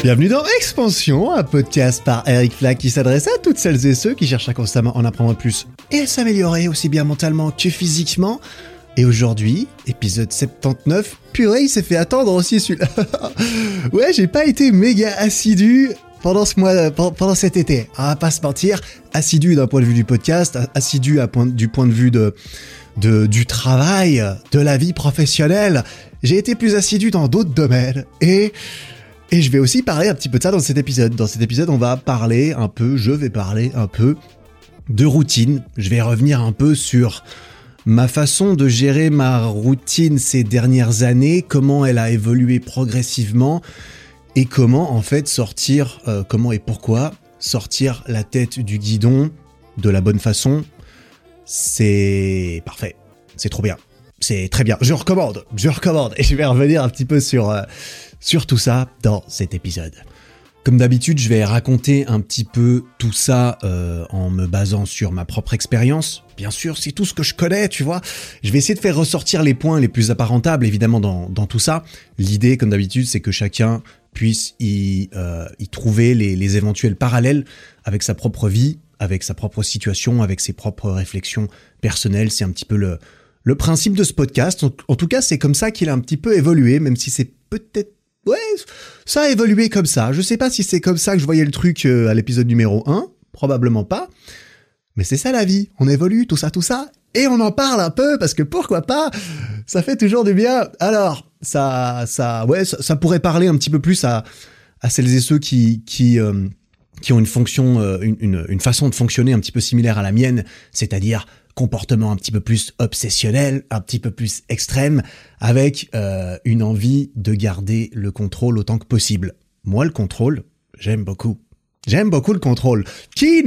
Bienvenue dans Expansion, un podcast par Eric Flack qui s'adresse à toutes celles et ceux qui cherchent à constamment en apprendre plus et à s'améliorer aussi bien mentalement que physiquement. Et aujourd'hui, épisode 79, purée, il s'est fait attendre aussi celui-là. ouais, j'ai pas été méga assidu pendant ce mois, pendant cet été. On va pas se mentir, assidu d'un point de vue du podcast, assidu du point de vue de, du travail, de la vie professionnelle. J'ai été plus assidu dans d'autres domaines et et je vais aussi parler un petit peu de ça dans cet épisode. Dans cet épisode, on va parler un peu, je vais parler un peu de routine. Je vais revenir un peu sur ma façon de gérer ma routine ces dernières années, comment elle a évolué progressivement et comment en fait sortir, euh, comment et pourquoi sortir la tête du guidon de la bonne façon. C'est parfait, c'est trop bien, c'est très bien. Je recommande, je recommande et je vais revenir un petit peu sur... Euh, sur tout ça dans cet épisode. Comme d'habitude, je vais raconter un petit peu tout ça euh, en me basant sur ma propre expérience. Bien sûr, c'est tout ce que je connais, tu vois. Je vais essayer de faire ressortir les points les plus apparentables, évidemment, dans, dans tout ça. L'idée, comme d'habitude, c'est que chacun puisse y, euh, trouver les, éventuels parallèles avec sa propre vie, avec sa propre situation, avec ses propres réflexions personnelles. C'est un petit peu le, le principe de ce podcast. En tout cas, c'est comme ça qu'il a un petit peu évolué, même si c'est peut-être ouais, ça a évolué comme ça. Je sais pas si c'est comme ça que je voyais le truc euh, à l'épisode numéro 1, probablement pas. Mais c'est ça la vie, on évolue, tout ça, tout ça, et on en parle un peu parce que pourquoi pas, ça fait toujours du bien. Alors, ça, ça, ouais, ça, pourrait parler un petit peu plus à, à celles et ceux qui, qui, euh, qui ont une fonction, euh, une, une, une, façon de fonctionner un petit peu similaire à la mienne, c'est-à-dire comportement un petit peu plus obsessionnel, un petit peu plus extrême, avec euh, une envie de garder le contrôle autant que possible. Moi, le contrôle, j'aime beaucoup. J'aime beaucoup le contrôle. Qui,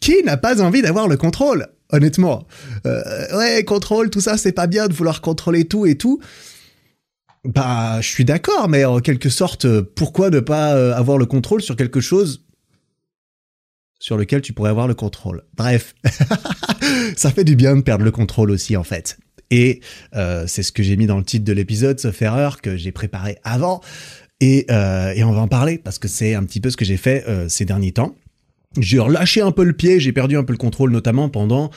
qui n'a pas envie d'avoir le contrôle Honnêtement? Euh, ouais, contrôle, tout ça, c'est pas bien de vouloir contrôler tout et tout. Bah, je suis d'accord, mais en quelque sorte, pourquoi ne pas euh, avoir le contrôle sur quelque chose sur lequel tu pourrais avoir le contrôle. Bref, ça fait du bien de perdre le contrôle aussi en fait. Et euh, c'est ce que j'ai mis dans le titre de l'épisode, sauf erreur, que j'ai préparé avant. Et, euh, et, on va en parler parce que c'est un petit peu ce que j'ai fait euh, ces derniers temps. J'ai relâché un peu le pied, j'ai perdu un peu le contrôle, notamment pendant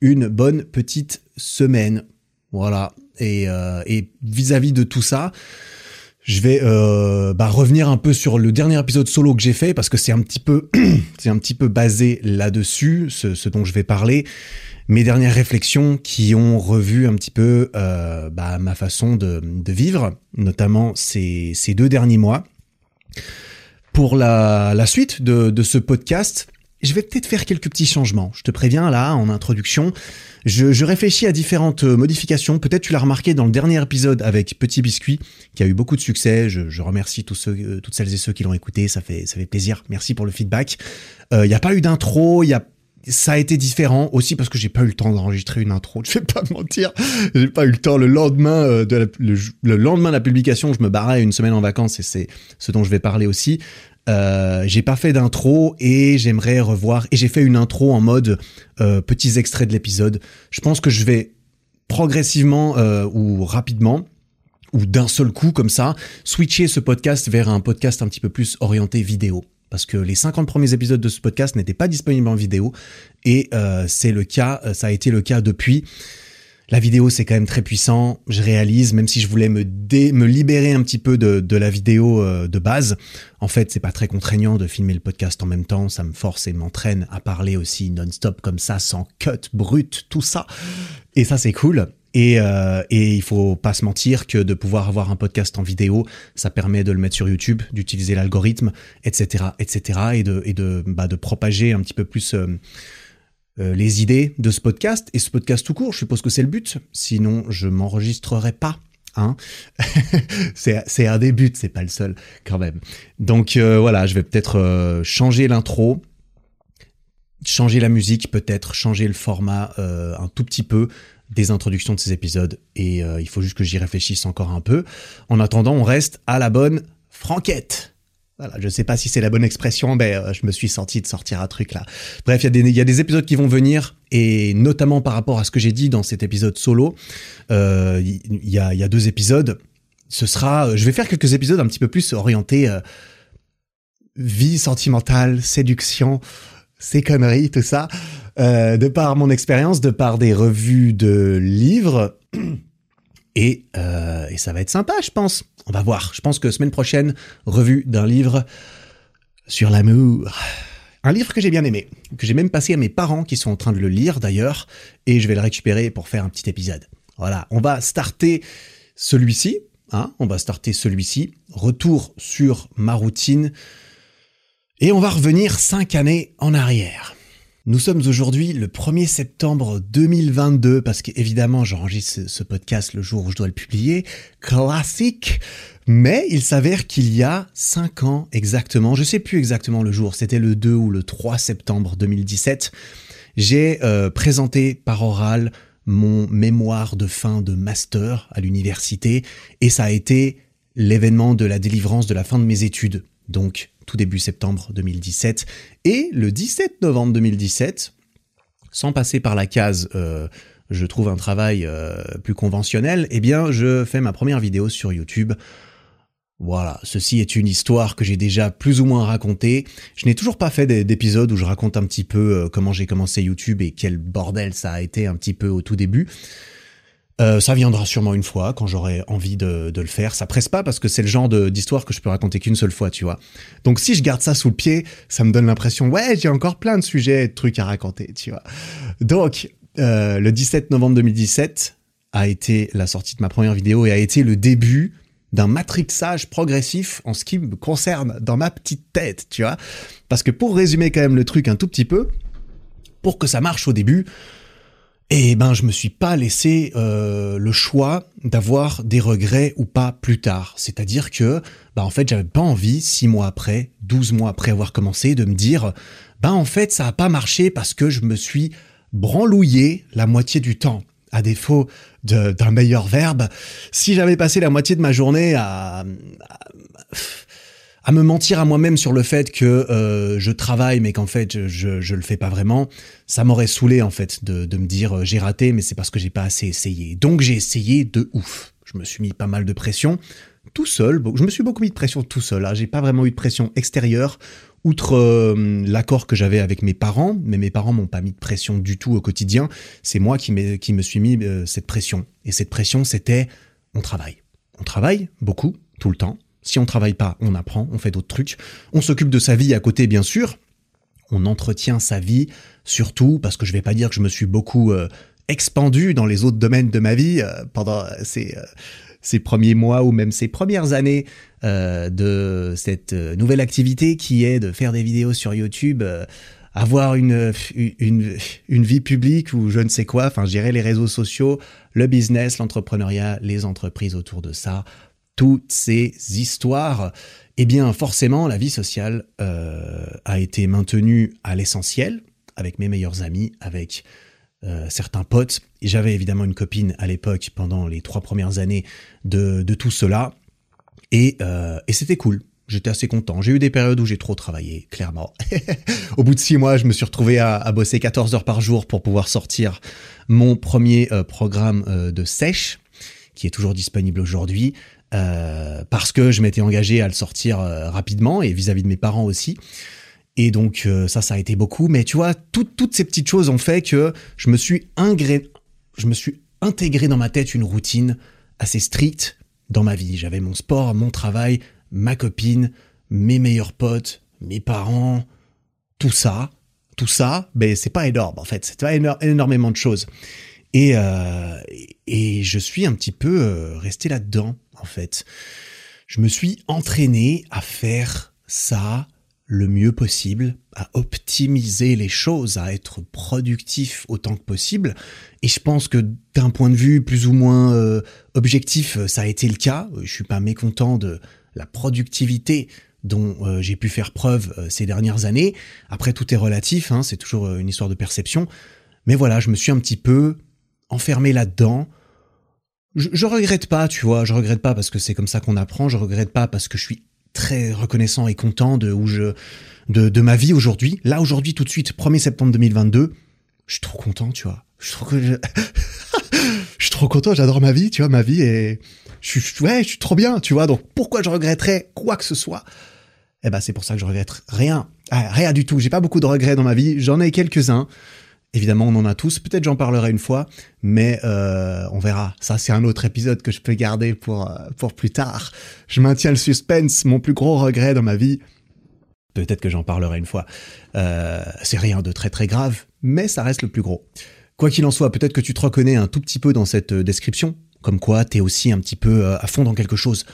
une bonne petite semaine. Voilà. Et vis-à-vis -vis de tout ça, je vais euh, bah, revenir un peu sur le dernier épisode solo que j'ai fait parce que c'est un petit peu c'est un petit peu basé là-dessus ce, dont je vais parler. Mes dernières réflexions qui ont revu un petit peu euh, bah, ma façon de, vivre notamment ces, ces deux derniers mois. Pour la, la suite de, de ce podcast je vais peut-être faire quelques petits changements. Je te préviens là, en introduction. Je, réfléchis à différentes euh, modifications. Peut-être tu l'as remarqué dans le dernier épisode avec Petit Biscuit, qui a eu beaucoup de succès. Je, remercie euh, toutes celles et ceux qui l'ont écouté. Ça fait, ça fait plaisir. Merci pour le feedback. Euh, il n'y a pas eu d'intro. Ça a été différent aussi parce que j'ai pas eu le temps d'enregistrer une intro. Je vais pas mentir, j'ai pas eu le temps. Le lendemain de le, lendemain de la publication, je me barrais une semaine en vacances et c'est ce dont je vais parler aussi. Euh, j'ai pas fait d'intro et j'aimerais revoir. Et j'ai fait une intro en mode euh, petits extraits de l'épisode. Je pense que je vais progressivement euh, ou rapidement ou d'un seul coup comme ça switcher ce podcast vers un podcast un petit peu plus orienté vidéo. Parce que les 50 premiers épisodes de ce podcast n'étaient pas disponibles en vidéo et euh, c'est le cas, ça a été le cas depuis. La vidéo, c'est quand même très puissant. Je réalise, même si je voulais me, me libérer un petit peu de, de la vidéo euh, de base, en fait, c'est pas très contraignant de filmer le podcast en même temps. Ça me force et m'entraîne à parler aussi non-stop comme ça, sans cut, brut, tout ça. Et ça, c'est cool. Et, euh, et il faut pas se mentir que de pouvoir avoir un podcast en vidéo, ça permet de le mettre sur YouTube, d'utiliser l'algorithme, etc., etc., et de, et de, bah, de propager un petit peu plus. Euh, euh, les idées de ce podcast et ce podcast tout court. Je suppose que c'est le but. Sinon, je m'enregistrerai pas. Hein c'est un des buts, c'est pas le seul quand même. Donc euh, voilà, je vais peut-être euh, changer l'intro, changer la musique, peut-être changer le format un tout petit peu des introductions de ces épisodes. Et il faut juste que j'y réfléchisse encore un peu. En attendant, on reste à la bonne franquette. Voilà, je sais pas si c'est la bonne expression, mais euh, je me suis senti de sortir un truc là. Bref, il y, a des épisodes qui vont venir, et notamment par rapport à ce que j'ai dit dans cet épisode solo, euh, il y, a, deux épisodes. Ce sera, je vais faire quelques épisodes un petit peu plus orientés, euh, vie sentimentale, séduction, ces conneries, tout ça, euh, de par mon expérience, de par des revues de livres. Euh, et ça va être sympa, je pense. On va voir. Je pense que semaine prochaine, revue d'un livre sur l'amour. Un livre que j'ai bien aimé, que j'ai même passé à mes parents qui sont en train de le lire d'ailleurs, et je vais le récupérer pour faire un petit épisode. Voilà, on va starter celui-ci, hein, on va starter celui-ci, retour sur ma routine, et on va revenir cinq années en arrière. Nous sommes aujourd'hui le 1er septembre 2022, parce qu'évidemment j'enregistre ce podcast le jour où je dois le publier, classique, mais il s'avère qu'il y a 5 ans exactement, je sais plus exactement le jour, c'était le 2 ou le 3 septembre 2017, j'ai euh, présenté par oral mon mémoire de fin de master à l'université et ça a été l'événement de la délivrance de la fin de mes études. Donc tout début septembre 2017 et le 17 novembre 2017, sans passer par la case euh, je trouve un travail euh, plus conventionnel, eh bien je fais ma première vidéo sur YouTube voilà, ceci est une histoire que j'ai déjà plus ou moins racontée. Je n'ai toujours pas fait d'épisode où je raconte un petit peu euh, comment j'ai commencé YouTube et quel bordel ça a été un petit peu au tout début. Euh, ça viendra sûrement une fois quand j'aurai envie de, le faire. Ça presse pas parce que c'est le genre d'histoire que je peux raconter qu'une seule fois, tu vois. Donc si je garde ça sous le pied, ça me donne l'impression ouais j'ai encore plein de sujets, et de trucs à raconter, tu vois. Donc euh, le 17 novembre 2017 a été la sortie de ma première vidéo et a été le début d'un matrixage progressif en ce qui me concerne dans ma petite tête, tu vois. Parce que pour résumer quand même le truc un tout petit peu, pour que ça marche au début, eh ben je me suis pas laissé euh, le choix d'avoir des regrets ou pas plus tard. C'est-à-dire que bah en fait j'avais pas envie six mois après, 12 mois après avoir commencé, de me dire bah en fait ça a pas marché parce que je me suis branlouillé la moitié du temps à défaut d'un meilleur verbe, si j'avais passé la moitié de ma journée à, me mentir à moi-même sur le fait que euh, je travaille mais qu'en fait je, je le fais pas vraiment, ça m'aurait saoulé en fait de, de me dire euh, j'ai raté mais c'est parce que j'ai pas assez essayé. Donc j'ai essayé de ouf. Je me suis mis pas mal de pression tout seul. Je me suis beaucoup mis de pression tout seul. Hein. J'ai pas vraiment eu de pression extérieure outre euh, l'accord que j'avais avec mes parents, mais mes parents m'ont pas mis de pression du tout au quotidien, c'est moi qui, qui, me suis mis cette pression. Et cette pression, c'était on travaille. On travaille beaucoup, tout le temps. Si on travaille pas, on apprend, on fait d'autres trucs. On s'occupe de sa vie à côté, bien sûr. On entretient sa vie, surtout parce que je vais pas dire que je me suis beaucoup euh, expandu dans les autres domaines de ma vie pendant ces ces premiers mois ou même ces premières années euh, de cette euh, nouvelle activité qui est de faire des vidéos sur YouTube, euh, avoir une, une, une, vie publique ou je ne sais quoi, enfin gérer les réseaux sociaux, le business, l'entrepreneuriat, les entreprises autour de ça, toutes ces histoires, eh bien forcément la vie sociale a été maintenue à l'essentiel avec mes meilleurs amis, avec euh, certains potes. J'avais évidemment une copine à l'époque pendant les trois premières années de, tout cela. Euh, et, c'était cool. J'étais assez content. J'ai eu des périodes où j'ai trop travaillé, clairement. Au bout de six mois, je me suis retrouvé à, bosser 14 heures par jour pour pouvoir sortir mon premier euh, programme de sèche, qui est toujours disponible aujourd'hui, parce que je m'étais engagé à le sortir rapidement et vis à -vis de mes parents aussi. Et donc euh, ça, ça a été beaucoup. Mais tu vois, toutes ces petites choses ont fait que je me suis je me suis intégré dans ma tête une routine assez stricte dans ma vie. J'avais mon sport, mon travail, ma copine, mes meilleurs potes, mes parents, tout ça. Tout ça, ben c'est pas énorme en fait. C'est pas énormément de choses. Et, euh, et je suis un petit peu euh, resté là-dedans en fait. Je me suis entraîné à faire ça le mieux possible, à optimiser les choses, à être productif autant que possible. Et je pense que d'un point de vue plus ou moins euh, objectif, ça a été le cas. Je suis pas mécontent de la productivité dont euh, j'ai pu faire preuve euh, ces dernières années. Après, tout est relatif, hein, c'est toujours une histoire de perception. Mais voilà, je me suis un petit peu enfermé là-dedans. Je, je regrette pas, tu vois, je regrette pas parce que c'est comme ça qu'on apprend, je regrette pas parce que je suis très reconnaissant et content de où je de, de ma vie aujourd'hui. Là aujourd'hui tout de suite 1er septembre 2022, je suis trop content, tu vois. Je suis trop content, j'adore ma vie, tu vois, ma vie et je suis ouais, je suis trop bien, tu vois. Donc pourquoi je regretterais quoi que ce soit? Eh ben c'est pour ça que je regrette rien, ah, rien du tout. J'ai pas beaucoup de regrets dans ma vie, j'en ai quelques-uns. Évidemment, on en a tous. Peut-être j'en parlerai une fois, mais euh, on verra. Ça, c'est un autre épisode que je peux garder pour euh, pour plus tard. Je maintiens le suspense. Mon plus gros regret dans ma vie. Peut-être que j'en parlerai une fois. Euh, c'est rien de très très grave, mais ça reste le plus gros. Quoi qu'il en soit, peut-être que tu te reconnais un tout petit peu dans cette description, comme quoi t'es aussi un petit peu à fond dans quelque chose.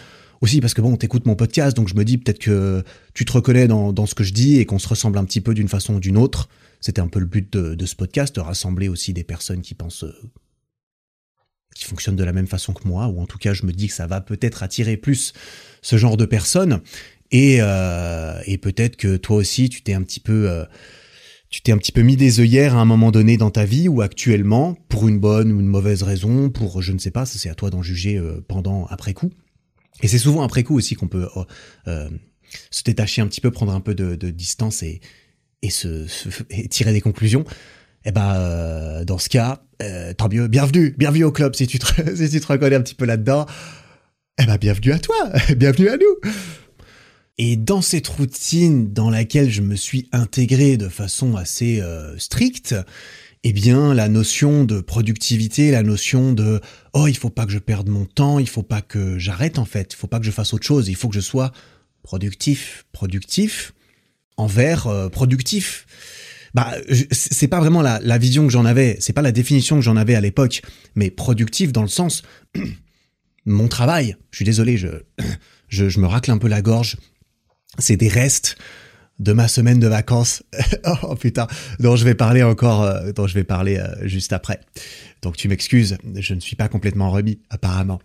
Aussi parce que bon, t'écoutes mon podcast, donc je me dis peut-être que tu te reconnais dans, dans ce que je dis et qu'on se ressemble un petit peu d'une façon ou d'une autre. C'était un peu le but de, ce podcast, de rassembler aussi des personnes qui pensent, euh, qui fonctionnent de la même façon que moi, ou en tout cas, je me dis que ça va peut-être attirer plus ce genre de personnes. Et, euh, et peut-être que toi aussi, tu t'es un petit peu, euh, tu t'es un petit peu mis des œillères à un moment donné dans ta vie ou actuellement, pour une bonne ou une mauvaise raison, pour je ne sais pas, c'est à toi d'en juger pendant, après coup. Et c'est souvent après coup aussi qu'on peut se détacher un petit peu, prendre un peu de distance et, et, se, tirer des conclusions, eh ben euh, dans ce cas, euh, tant mieux, bienvenue, bienvenue au club si tu te, si tu te reconnais un petit peu là-dedans. Eh ben bienvenue à toi, bienvenue à nous. Et dans cette routine dans laquelle je me suis intégré de façon assez euh, stricte, eh bien la notion de productivité, la notion de oh il faut pas que je perde mon temps, il faut pas que j'arrête en fait, il faut pas que je fasse autre chose, il faut que je sois productif, productif envers euh, productif. Bah, c'est pas vraiment la, vision que j'en avais, c'est pas la définition que j'en avais à l'époque, mais productif dans le sens mon travail. Je suis désolé, je, je, me racle un peu la gorge. C'est des restes de ma semaine de vacances. oh putain, dont je vais parler encore, euh, dont je vais parler euh, juste après. Donc tu m'excuses, je ne suis pas complètement remis apparemment.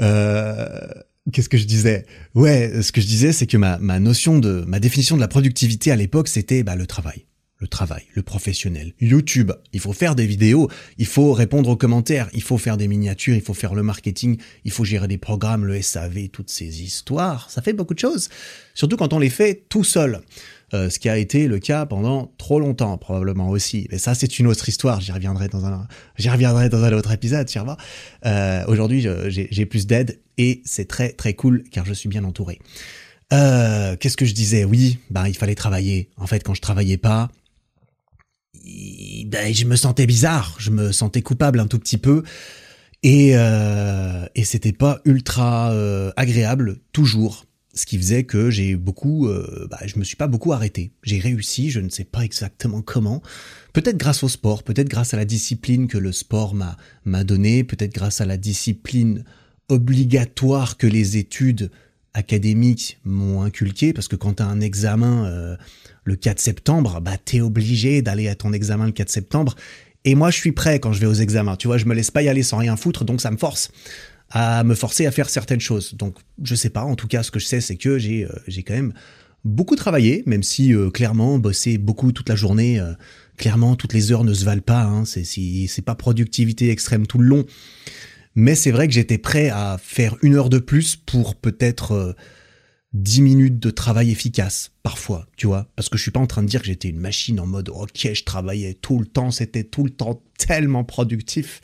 Euh, Qu'est-ce que je disais? Ouais, ce que je disais, c'est que ma, ma notion de, ma définition de la productivité à l'époque, c'était bah, le travail. Le travail, le professionnel. YouTube, il faut faire des vidéos, il faut répondre aux commentaires, il faut faire des miniatures, il faut faire le marketing, il faut gérer des programmes, le SAV, toutes ces histoires. Ça fait beaucoup de choses. Surtout quand on les fait tout seul. Euh, ce qui a été le cas pendant trop longtemps probablement aussi. Mais ça c'est une autre histoire, j'y reviendrai dans un j'y reviendrai dans un autre épisode. Euh, Aujourd'hui j'ai plus d'aide et c'est très très cool car je suis bien entouré. Euh, Qu'est-ce que je disais? Oui, bah il fallait travailler. En fait quand je travaillais pas, ben, je me sentais bizarre, je me sentais coupable un tout petit peu. Et, euh, et c'était pas ultra agréable toujours ce qui faisait que j'ai beaucoup, euh, bah, je me suis pas beaucoup arrêté. J'ai réussi, je ne sais pas exactement comment. Peut-être grâce au sport, peut-être grâce à la discipline que le sport m'a m'a donné, peut-être grâce à la discipline obligatoire que les études académiques m'ont inculqué, parce que quand tu as un examen euh, le 4 septembre, bah t'es obligé d'aller à ton examen le 4 septembre. Et moi, je suis prêt quand je vais aux examens. Tu vois, je me laisse pas y aller sans rien foutre, donc ça me force à me forcer à faire certaines choses. Donc, je sais pas. En tout cas, ce que je sais, c'est que j'ai euh, j'ai quand même beaucoup travaillé, même si euh, clairement bosser beaucoup toute la journée, euh, clairement toutes les heures ne se valent pas. Hein, c'est c'est pas productivité extrême tout le long. Mais c'est vrai que j'étais prêt à faire une heure de plus pour peut-être dix minutes de travail efficace, parfois, tu vois. Parce que je suis pas en train de dire que j'étais une machine en mode ok, je travaillais tout le temps, c'était tout le temps tellement productif.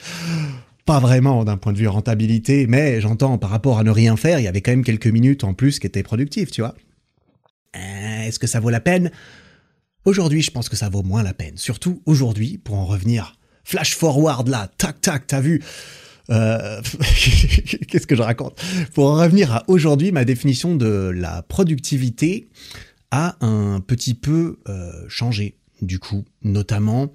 Pas vraiment d'un point de vue rentabilité, mais j'entends par rapport à ne rien faire, il y avait quand même quelques minutes en plus qui étaient productives, tu vois. Euh, est-ce que ça vaut la peine? Aujourd'hui, je pense que ça vaut moins la peine. Surtout aujourd'hui, pour en revenir, flash forward là, tac tac, t'as vu euh, Qu'est-ce que je raconte? Pour en revenir à aujourd'hui, ma définition de la productivité a un petit peu euh, changé, du coup, notamment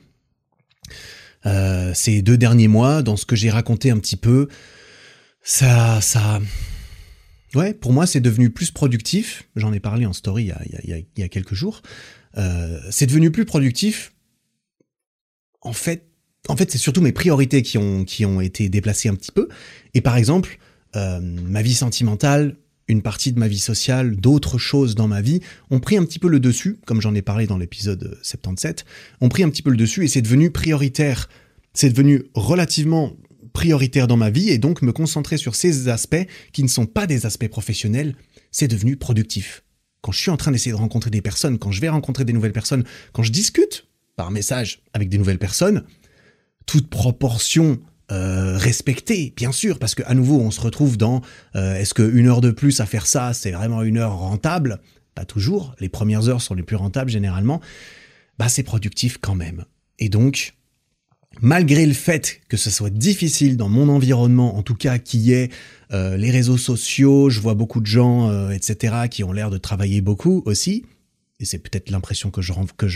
euh, ces deux derniers mois, dans ce que j'ai raconté un petit peu, ça, ça, ouais, pour moi, c'est devenu plus productif. J'en ai parlé en story il y a, il y a, il y a quelques jours. Euh, c'est devenu plus productif. En fait, en fait, c'est surtout mes priorités qui ont qui ont été déplacées un petit peu. Et par exemple, euh, ma vie sentimentale, une partie de ma vie sociale, d'autres choses dans ma vie ont pris un petit peu le dessus, comme j'en ai parlé dans l'épisode 77, ont pris un petit peu le dessus et c'est devenu prioritaire. C'est devenu relativement prioritaire dans ma vie et donc me concentrer sur ces aspects qui ne sont pas des aspects professionnels, c'est devenu productif. Quand je suis en train d'essayer de rencontrer des personnes, quand je vais rencontrer des nouvelles personnes, quand je discute par message avec des nouvelles personnes, toute proportion euh, respecter, bien sûr, parce que à nouveau on se retrouve dans euh, est-ce qu'une heure de plus à faire ça, c'est vraiment une heure rentable? Pas toujours, les premières heures sont les plus rentables généralement, bah c'est productif quand même. Et donc, malgré le fait que ce soit difficile dans mon environnement, en tout cas qui est euh, les réseaux sociaux, je vois beaucoup de gens, euh, etc., qui ont l'air de travailler beaucoup aussi, et c'est peut-être l'impression que je,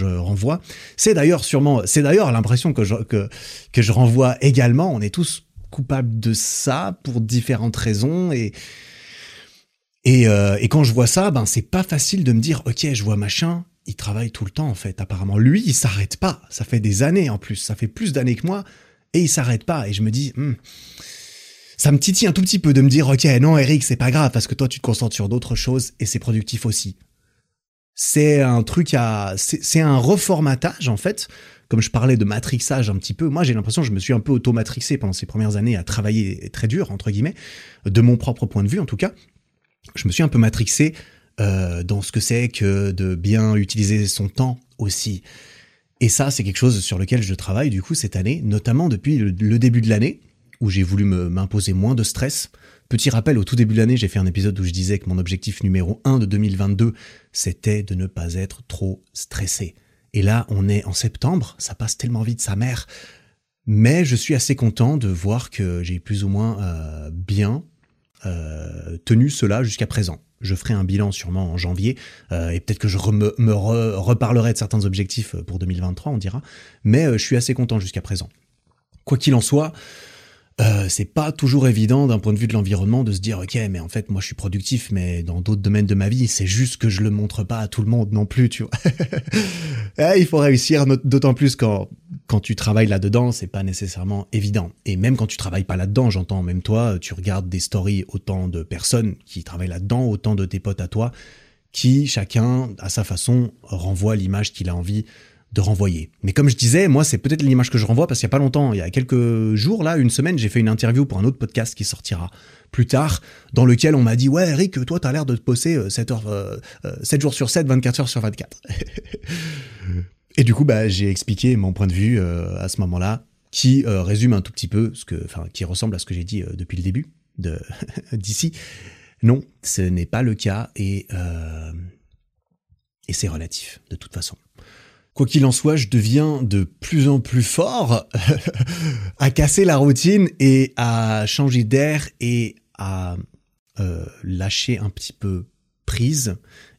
renvoie. C'est d'ailleurs sûrement, c'est d'ailleurs l'impression que je, renvoie également. On est tous coupables de ça pour différentes raisons euh, et quand je vois ça, ben c'est pas facile de me dire ok, je vois machin, il travaille tout le temps en fait. Apparemment, lui, il s'arrête pas. Ça fait des années en plus, ça fait plus d'années que moi et il s'arrête pas. Et je me dis, hmm, ça me titille un tout petit peu de me dire ok, non Eric, c'est pas grave parce que toi tu te concentres sur d'autres choses et c'est productif aussi c'est un truc à, c'est un reformatage en fait. Comme je parlais de matrixage un petit peu, moi j'ai l'impression que je me suis un peu auto-matrixé pendant ces premières années à travailler très dur entre guillemets, de mon propre point de vue en tout cas. Je me suis un peu matrixé euh, dans ce que c'est que de bien utiliser son temps aussi. Et ça, c'est quelque chose sur lequel je travaille du coup cette année, notamment depuis le, le début de l'année, où j'ai voulu m'imposer moins de stress, Petit rappel, au tout début de l'année, j'ai fait un épisode où je disais que mon objectif numéro 1 de 2022, c'était de ne pas être trop stressé. Et là, on est en septembre, ça passe tellement vite, sa mère. Mais je suis assez content de voir que j'ai plus ou moins euh, bien euh, tenu cela jusqu'à présent. Je ferai un bilan sûrement en janvier euh, et peut-être que je me, reparlerai de certains objectifs pour 2023, on dira. Mais je suis assez content jusqu'à présent. Quoi qu'il en soit, euh, c'est pas toujours évident d'un point de vue de l'environnement de se dire ok mais en fait moi je suis productif mais dans d'autres domaines de ma vie c'est juste que je le montre pas à tout le monde non plus tu vois. Eh, il faut réussir d'autant plus quand quand tu travailles là dedans c'est pas nécessairement évident. Et même quand tu travailles pas là dedans j'entends même toi tu regardes des stories autant de personnes qui travaillent là dedans autant de tes potes à toi qui chacun à sa façon renvoie l'image qu'il a envie de renvoyer. Mais comme je disais, moi, c'est peut-être l'image que je renvoie parce qu'il y a pas longtemps, il y a quelques jours, là, une semaine, j'ai fait une interview pour un autre podcast qui sortira plus tard, dans lequel on m'a dit, ouais, Eric, toi, t'as l'air de te poser 7, heures, 7 euh, euh, jours sur 7, 24 heures sur 24. Et du coup, bah, j'ai expliqué mon point de vue euh, à ce moment-là, qui résume un tout petit peu ce que, enfin, qui ressemble à ce que j'ai dit depuis le début d'ici. Non, ce n'est pas le cas et et c'est relatif de toute façon. Quoi qu'il en soit, je deviens de plus en plus fort à casser la routine et à changer d'air et à euh, lâcher un petit peu prise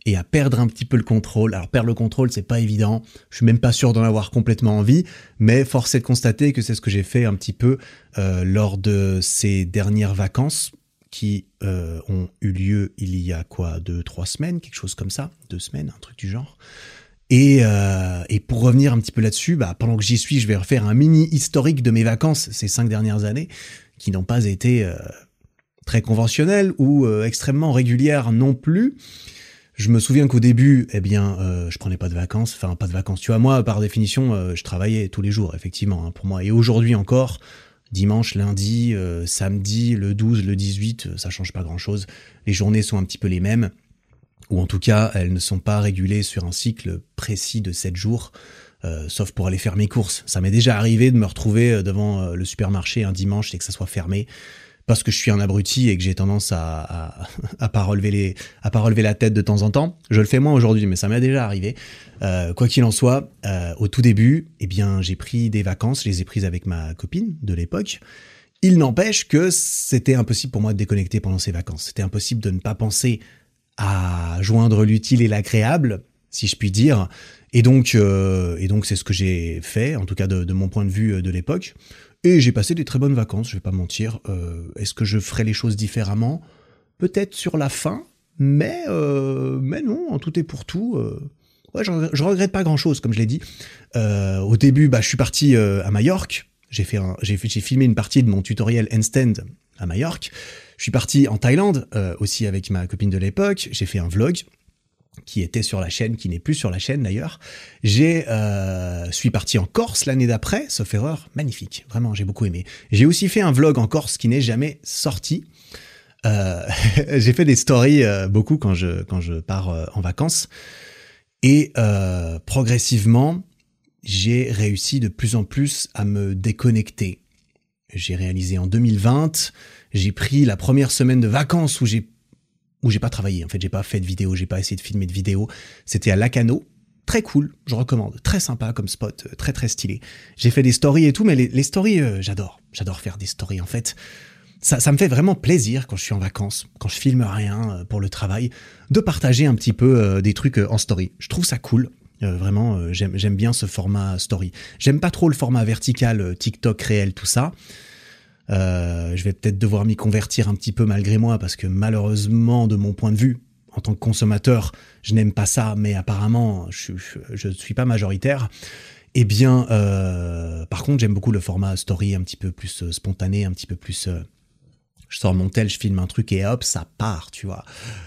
et à perdre un petit peu le contrôle. Alors perdre le contrôle, c'est pas évident. Je suis même pas sûr d'en avoir complètement envie, mais force est de constater que c'est ce que j'ai fait un petit peu euh, lors de ces dernières vacances qui euh, ont eu lieu il y a quoi? Deux trois semaines, quelque chose comme ça, deux semaines, un truc du genre? Et, euh, et, pour revenir un petit peu là-dessus, bah, pendant que j'y suis, je vais refaire un mini historique de mes vacances ces cinq dernières années, qui n'ont pas été euh, très conventionnelles ou euh, extrêmement régulières non plus. Je me souviens qu'au début, eh bien, je prenais pas de vacances, enfin pas de vacances. Tu vois, moi, par définition, je travaillais tous les jours, effectivement, hein, pour moi. Et aujourd'hui encore, dimanche, lundi, samedi, le 12, le 18, ça change pas grand-chose. Les journées sont un petit peu les mêmes ou en tout cas elles ne sont pas régulées sur un cycle précis de 7 jours, euh, sauf pour aller faire mes courses. Ça m'est déjà arrivé de me retrouver euh, devant euh, le supermarché un dimanche et que ça soit fermé parce que je suis un abruti et que j'ai tendance à, à, pas relever les à pas relever la tête de temps en temps. Je le fais moins aujourd'hui, mais ça m'est déjà arrivé. Quoi qu'il en soit, au tout début, eh bien j'ai pris des vacances, je les ai prises avec ma copine de l'époque. Il n'empêche que c'était impossible pour moi de déconnecter pendant ces vacances. C'était impossible de ne pas penser à joindre l'utile et l'agréable, si je puis dire. Et donc, euh, et donc c'est ce que j'ai fait, en tout cas de, mon point de vue euh, de l'époque. Et j'ai passé des très bonnes vacances, je vais pas mentir. Euh, Est-ce que je ferai les choses différemment? Peut-être sur la fin, mais euh, mais non, en tout et pour tout. ouais, je, regrette pas grand chose, comme je l'ai dit. au début, bah, je suis parti à Majorque. J'ai fait, j'ai filmé une partie de mon tutoriel Handstand à Majorque. Je suis parti en Thaïlande euh, aussi avec ma copine de l'époque. J'ai fait un vlog qui était sur la chaîne, qui n'est plus sur la chaîne d'ailleurs. J'ai euh, suis parti en Corse l'année d'après, sauf erreur, magnifique, vraiment j'ai beaucoup aimé. J'ai aussi fait un vlog en Corse qui n'est jamais sorti. Euh, j'ai fait des stories euh, beaucoup quand je quand je pars en vacances et progressivement j'ai réussi de plus en plus à me déconnecter. J'ai réalisé en 2020 j'ai pris la première semaine de vacances où j'ai où j'ai pas travaillé. En fait, j'ai pas fait de vidéo, j'ai pas essayé de filmer de vidéo. C'était à Lacano. Très cool, je recommande. Très sympa comme spot, très très stylé. J'ai fait des stories et tout, mais les, stories, j'adore. J'adore faire des stories. En fait, ça, me fait vraiment plaisir quand je suis en vacances, quand je filme rien pour le travail, de partager un petit peu des trucs en story. Je trouve ça cool. Euh, vraiment, euh, j'aime bien ce format story. J'aime pas trop le format vertical, euh, TikTok réel, tout ça. Je vais peut-être devoir m'y convertir un petit peu malgré moi parce que malheureusement, de mon point de vue, en tant que consommateur, je n'aime pas ça, mais apparemment, je ne suis pas majoritaire. Eh bien, par contre, j'aime beaucoup le format story un petit peu plus spontané, un petit peu plus je sors mon tel, je filme un truc et hop, ça part, tu vois.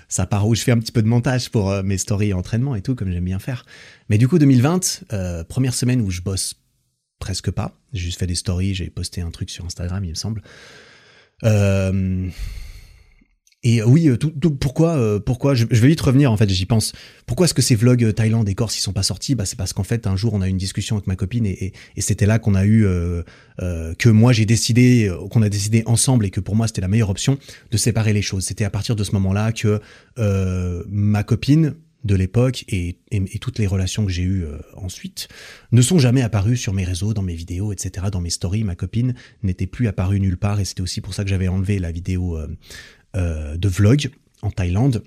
Ça part où je fais un petit peu de montage pour euh, mes stories entraînement et tout, comme j'aime bien faire. Mais du coup, 2020, euh, première semaine où je bosse presque pas. J'ai juste fait des stories, j'ai posté un truc sur Instagram, il me semble. Euh, et oui, euh, pourquoi, euh, pourquoi je, vais vite revenir en fait, j'y pense. Pourquoi est-ce que ces vlogs Thaïlande et Corse ils sont pas sortis? Bah c'est parce qu'en fait un jour on a eu une discussion avec ma copine et, c'était là qu'on a eu que moi j'ai décidé, qu'on a décidé ensemble et que pour moi c'était la meilleure option de séparer les choses. C'était à partir de ce moment-là que ma copine de l'époque et, toutes les relations que j'ai eues ensuite ne sont jamais apparues sur mes réseaux, dans mes vidéos, etc., dans mes stories. Ma copine n'était plus apparue nulle part et c'était aussi pour ça que j'avais enlevé la vidéo euh, de vlog en Thaïlande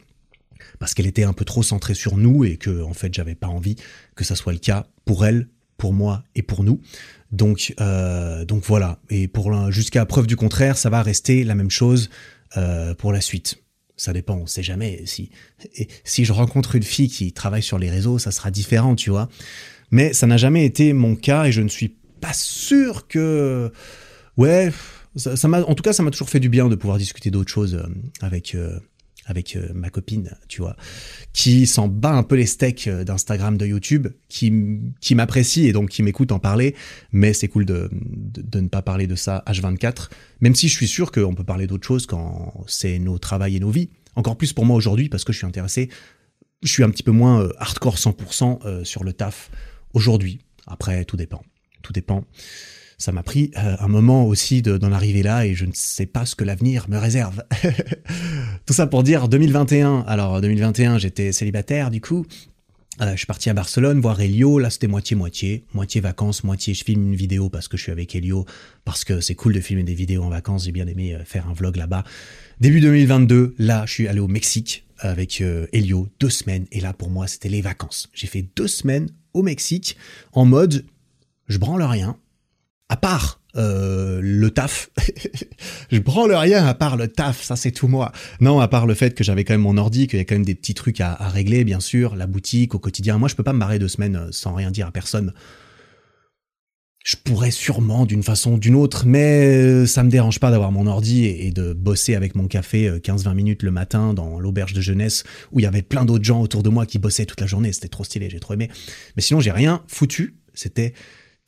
parce qu'elle était un peu trop centrée sur nous et que en fait j'avais pas envie que ça soit le cas pour elle, pour moi et pour nous. Donc euh, donc voilà. Et pour jusqu'à preuve du contraire, ça va rester la même chose euh, pour la suite. Ça dépend, on sait jamais. Si si je rencontre une fille qui travaille sur les réseaux, ça sera différent, tu vois. Mais ça n'a jamais été mon cas et je ne suis pas sûr que ouais ça, m'a, en tout cas, ça m'a toujours fait du bien de pouvoir discuter d'autres choses euh, avec euh, avec euh, ma copine, tu vois, qui s'en bat un peu les steaks d'Instagram, de YouTube, qui, qui m'apprécie et donc qui m'écoute en parler, mais c'est cool de, de, ne pas parler de ça H24, même si je suis sûr qu'on peut parler d'autres choses quand c'est nos travails et nos vies. Encore plus pour moi aujourd'hui, parce que je suis intéressé, je suis un petit peu moins hardcore 100% sur le taf aujourd'hui. Après, tout dépend. Tout dépend ça m'a pris euh, un moment aussi d'en arriver là et je ne sais pas ce que l'avenir me réserve. Tout ça pour dire 2021. Alors 2021, j'étais célibataire du coup. Euh, je suis parti à Barcelone voir Elio. Là, c'était moitié-moitié. Moitié vacances, moitié je filme une vidéo parce que je suis avec Elio. Parce que c'est cool de filmer des vidéos en vacances. J'ai bien aimé euh, faire un vlog là-bas. Début 2022, là, je suis allé au Mexique avec Elio. Deux semaines. Et là, pour moi, c'était les vacances. J'ai fait deux semaines au Mexique en mode je branle rien part euh, le taf. je branle rien à part le taf, ça c'est tout moi. Non, à part le fait que j'avais quand même mon ordi, qu'il y a quand même des petits trucs à, régler, bien sûr, la boutique au quotidien. Moi, je peux pas me barrer deux semaines euh, sans rien dire à personne. Je pourrais sûrement d'une façon ou d'une autre, mais euh, ça me dérange pas d'avoir mon ordi et, de bosser avec mon café 15-20 minutes le matin dans l'auberge de jeunesse où il y avait plein d'autres gens autour de moi qui bossaient toute la journée. C'était trop stylé, j'ai trop aimé. Mais sinon, j'ai rien foutu. C'était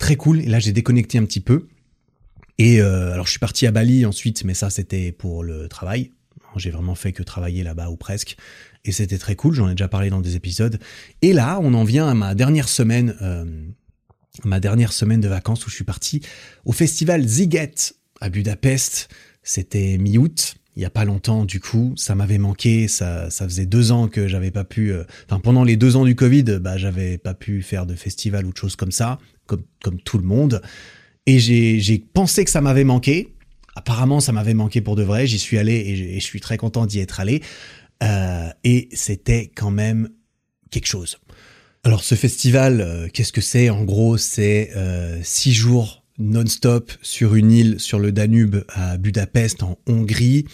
très cool. Et là, j'ai déconnecté un petit peu. Et euh, alors, je suis parti à Bali ensuite, mais ça, c'était pour le travail. J'ai vraiment fait que travailler là-bas ou presque. Et c'était très cool. J'en ai déjà parlé dans des épisodes. Et là, on en vient à ma dernière semaine, euh, ma dernière semaine de vacances où je suis parti au festival Ziget à Budapest. C'était mi-août il y a pas longtemps du coup ça m'avait manqué ça ça faisait deux ans que j'avais pas pu euh, enfin pendant les deux ans du covid bah j'avais pas pu faire de festival ou de choses comme ça comme, tout le monde. Et j'ai pensé que ça m'avait manqué. Apparemment, ça m'avait manqué pour de vrai. J'y suis allé et, je suis très content d'y être allé. Euh, et c'était quand même quelque chose. Alors ce festival, euh, qu'est-ce que c'est? En gros, c'est euh, six jours non-stop sur une île sur le Danube à Budapest en Hongrie.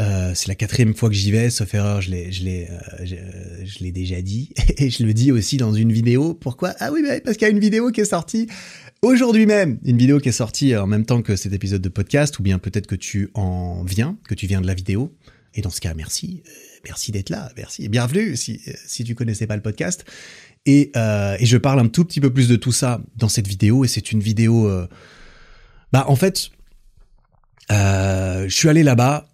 Euh, c'est la quatrième fois que j'y vais, sauf erreur, je l'ai, je l'ai, euh, je, l'ai déjà dit et je le dis aussi dans une vidéo. Pourquoi? Ah oui, parce qu'il y a une vidéo qui est sortie aujourd'hui même, une vidéo qui est sortie en même temps que cet épisode de podcast, ou bien peut-être que tu en viens, que tu viens de la vidéo. Et dans ce cas, merci, euh, merci d'être là, merci, bienvenue si si tu connaissais pas le podcast. Et, et je parle un tout petit peu plus de tout ça dans cette vidéo, et c'est une vidéo. bah en fait, je suis allé là-bas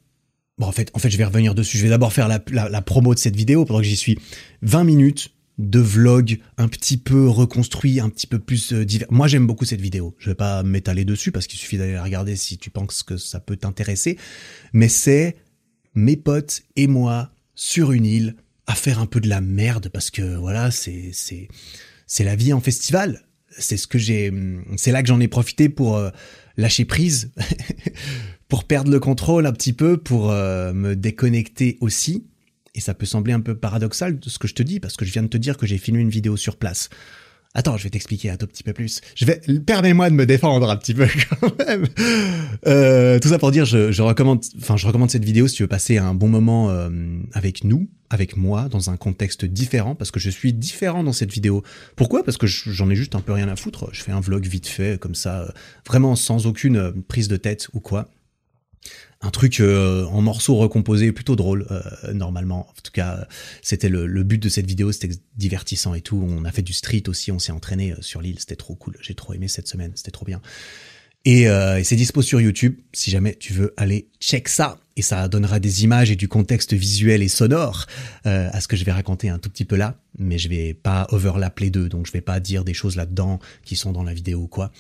Bon, en fait, en fait, je vais revenir dessus. Je vais d'abord faire la, promo de cette vidéo pendant que j'y suis. 20 minutes de vlog un petit peu reconstruit, un petit peu plus euh, divers. Moi, j'aime beaucoup cette vidéo. Je vais pas m'étaler dessus parce qu'il suffit d'aller la regarder si tu penses que ça peut t'intéresser. Mais c'est mes potes et moi sur une île à faire un peu de la merde parce que voilà, c'est c'est c'est la vie en festival. C'est ce que j'ai c'est là que j'en ai profité pour euh, lâcher prise pour perdre le contrôle un petit peu pour euh, me déconnecter aussi. Et ça peut sembler un peu paradoxal de ce que je te dis parce que je viens de te dire que j'ai filmé une vidéo sur place. Attends, je vais t'expliquer un tout petit peu plus. Je vais, permets-moi de me défendre un petit peu quand même. Euh, tout ça pour dire, je, recommande, enfin, je recommande cette vidéo si tu veux passer un bon moment euh, avec nous, avec moi, dans un contexte différent, parce que je suis différent dans cette vidéo. Pourquoi? Parce que j'en ai juste un peu rien à foutre. Je fais un vlog vite fait, comme ça, vraiment sans aucune prise de tête ou quoi un truc euh, en morceaux recomposés plutôt drôle euh, normalement. En tout cas, c'était le, but de cette vidéo, c'était divertissant et tout. On a fait du street aussi, on s'est entraîné euh, sur l'île, c'était trop cool. J'ai trop aimé cette semaine, c'était trop bien. Et, et c'est dispo sur YouTube si jamais tu veux aller check ça et ça donnera des images et du contexte visuel et sonore à ce que je vais raconter un tout petit peu là, mais je vais pas overlap les deux, donc je vais pas dire des choses là-dedans qui sont dans la vidéo ou quoi.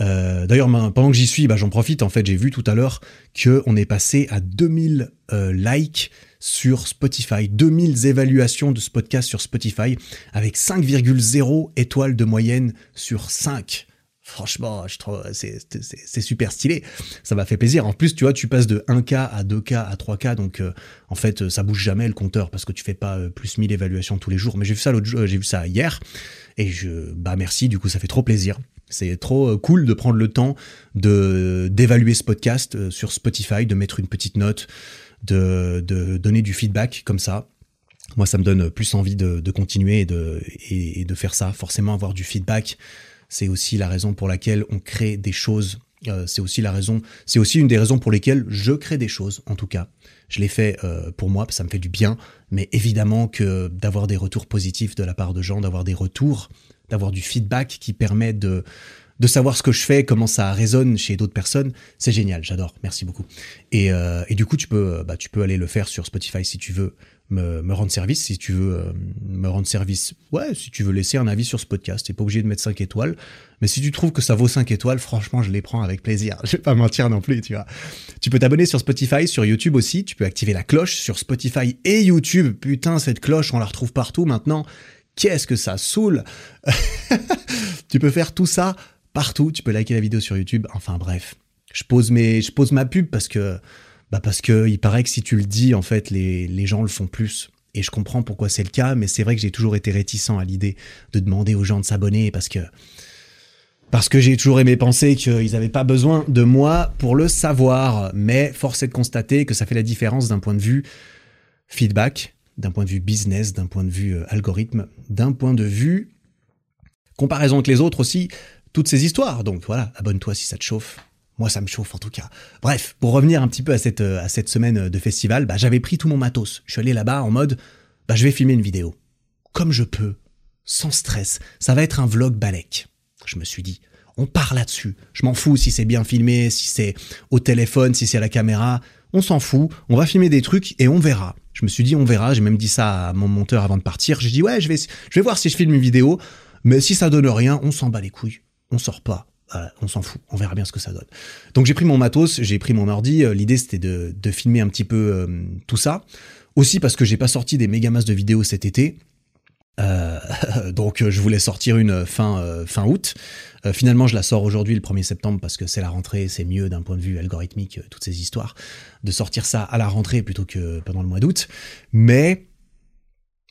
Euh, D'ailleurs, pendant que j'y suis, bah, j'en profite. En fait, j'ai vu tout à l'heure que on est passé à 2000 euh, likes sur Spotify, 2000 évaluations de ce podcast sur Spotify, avec 5,0 étoiles de moyenne sur 5. Franchement, je trouve c'est super stylé. Ça m'a fait plaisir. En plus, tu vois, tu passes de 1K à 2K à 3K, donc euh, en fait, ça bouge jamais le compteur parce que tu fais pas plus 1000 évaluations tous les jours. Mais j'ai vu ça j'ai vu ça hier et je bah merci. Du coup, ça fait trop plaisir. C'est trop euh, cool de prendre le temps de d'évaluer ce podcast sur Spotify, de mettre une petite note, de, de donner du feedback comme ça moi ça me donne plus envie de, de continuer et de, et, de faire ça forcément avoir du feedback c'est aussi la raison pour laquelle on crée des choses. Euh, c'est aussi la raison, c'est aussi une des raisons pour lesquelles je crée des choses. En tout cas, je l'ai fait euh, pour moi, ça me fait du bien. Mais évidemment que d'avoir des retours positifs de la part de gens, d'avoir des retours, d'avoir du feedback qui permet de de savoir ce que je fais, comment ça résonne chez d'autres personnes, c'est génial, j'adore, merci beaucoup. Et, euh, et, du coup, tu peux, bah, tu peux aller le faire sur Spotify si tu veux me, me rendre service, si tu veux euh, me rendre service, ouais, si tu veux laisser un avis sur ce podcast, t'es pas obligé de mettre 5 étoiles, mais si tu trouves que ça vaut 5 étoiles, franchement, je les prends avec plaisir. Je vais pas mentir non plus, tu vois. Tu peux t'abonner sur Spotify, sur YouTube aussi, tu peux activer la cloche sur Spotify et YouTube. Putain, cette cloche, on la retrouve partout maintenant. Qu'est-ce que ça saoule Tu peux faire tout ça partout, tu peux liker la vidéo sur YouTube, enfin bref. Je pose mes je pose ma pub parce que bah parce que il paraît que si tu le dis, en fait, les, les gens le font plus. Et je comprends pourquoi c'est le cas, mais c'est vrai que j'ai toujours été réticent à l'idée de demander aux gens de s'abonner parce que parce que j'ai toujours aimé penser qu'ils n'avaient pas besoin de moi pour le savoir. Mais force est de constater que ça fait la différence d'un point de vue feedback, d'un point de vue business, d'un point de vue euh, algorithme, d'un point de vue comparaison avec les autres aussi, toutes ces histoires. Donc voilà, abonne-toi si ça te chauffe. Moi, ça me chauffe en tout cas. Bref, pour revenir un petit peu à cette, euh, semaine de festival, bah, j'avais pris tout mon matos. Je suis allé là-bas en mode, bah, je vais filmer une vidéo. Comme je peux, sans stress. Ça va être un vlog balèque. Je me suis dit, on part là-dessus. Je m'en fous si c'est bien filmé, si c'est au téléphone, si c'est à la caméra. On s'en fout. On va filmer des trucs et on verra. Je me suis dit, on verra. J'ai même dit ça à mon monteur avant de partir. J'ai dit, ouais, je vais, voir si je filme une vidéo. Mais si ça donne rien, on s'en bat les couilles. On sort pas on s'en fout, on verra bien ce que ça donne. Donc j'ai pris mon matos, j'ai pris mon ordi, euh, l'idée c'était de, filmer un petit peu euh, tout ça. Aussi parce que j'ai pas sorti des méga masses de vidéos cet été. Euh, donc je voulais sortir une fin, fin août. finalement je la sors aujourd'hui le 1er septembre parce que c'est la rentrée, c'est mieux d'un point de vue algorithmique, toutes ces histoires, de sortir ça à la rentrée plutôt que pendant le mois d'août. Mais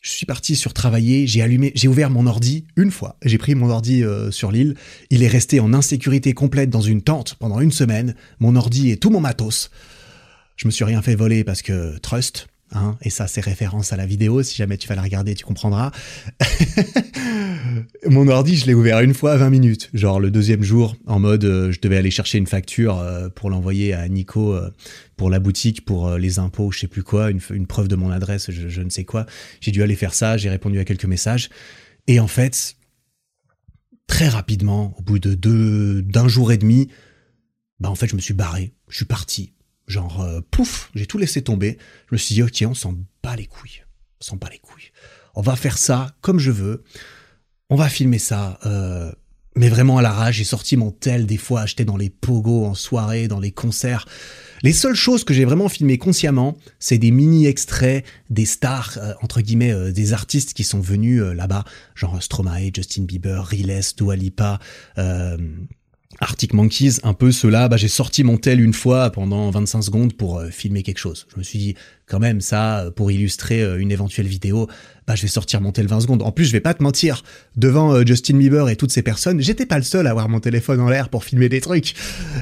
je suis parti sur travailler, j'ai allumé, j'ai ouvert mon ordi une fois. J'ai pris mon ordi euh, sur l'île. Il est resté en insécurité complète dans une tente pendant une semaine. Mon ordi et tout mon matos. Je me suis rien fait voler parce que trust. Hein, et ça, c'est référence à la vidéo. Si jamais tu vas la regarder, tu comprendras. Mon ordi, je l'ai ouvert une fois à 20 minutes. Genre le deuxième jour, en mode, euh, je devais aller chercher une facture euh, pour l'envoyer à Nico euh, pour la boutique, pour les impôts, je sais plus quoi, une, preuve de mon adresse, je, ne sais quoi. J'ai dû aller faire ça. J'ai répondu à quelques messages. Et en fait, très rapidement, au bout de d'un jour et demi, bah en fait, je me suis barré. Je suis parti. Genre, euh, pouf, j'ai tout laissé tomber. Je me suis dit, ok, on s'en bat les couilles. On s'en bat les couilles. On va faire ça comme je veux. On va filmer ça euh, mais vraiment à la rage. J'ai sorti mon tel des fois acheté dans les pogos en soirée, dans les concerts. Les seules choses que j'ai vraiment filmées consciemment, c'est des mini extraits des stars euh, entre guillemets des artistes qui sont venus là-bas, genre Stromae, Justin Bieber, Riles, Dua Lipa, Arctic Monkeys, un peu cela, bah, j'ai sorti mon tel une fois pendant 25 secondes pour euh, filmer quelque chose. Je me suis dit, quand même, ça, euh, pour illustrer euh, une éventuelle vidéo, bah, je vais sortir mon tel 20 secondes. En plus, je vais pas te mentir, devant Justin Bieber et toutes ces personnes, j'étais pas le seul à avoir mon téléphone en l'air pour filmer des trucs.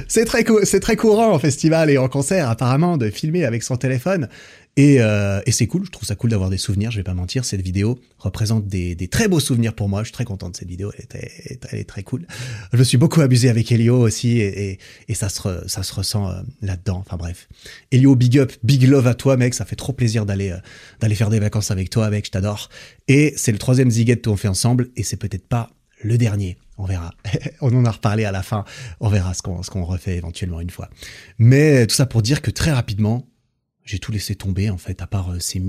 C'est très, c'est très courant en festival et en concert, apparemment, de filmer avec son téléphone. Et, euh, et c'est cool, je trouve ça cool d'avoir des souvenirs, je vais pas mentir, cette vidéo représente des, des, très beaux souvenirs pour moi, je suis très content de cette vidéo, elle est, elle est très cool. Je suis beaucoup amusé avec Elio aussi, et, et, et ça, se ça se ressent euh, là-dedans, enfin bref. Elio, big up, big love à toi mec, ça fait trop plaisir d'aller euh, d'aller faire des vacances avec toi mec, je t'adore. Et c'est le troisième Ziget qu'on fait ensemble, et c'est peut-être pas le dernier. On verra. on en a reparlé à la fin. On verra ce qu'on ce qu'on refait éventuellement une fois. Mais tout ça pour dire que très rapidement, j'ai tout laissé tomber en fait, à part euh, ces,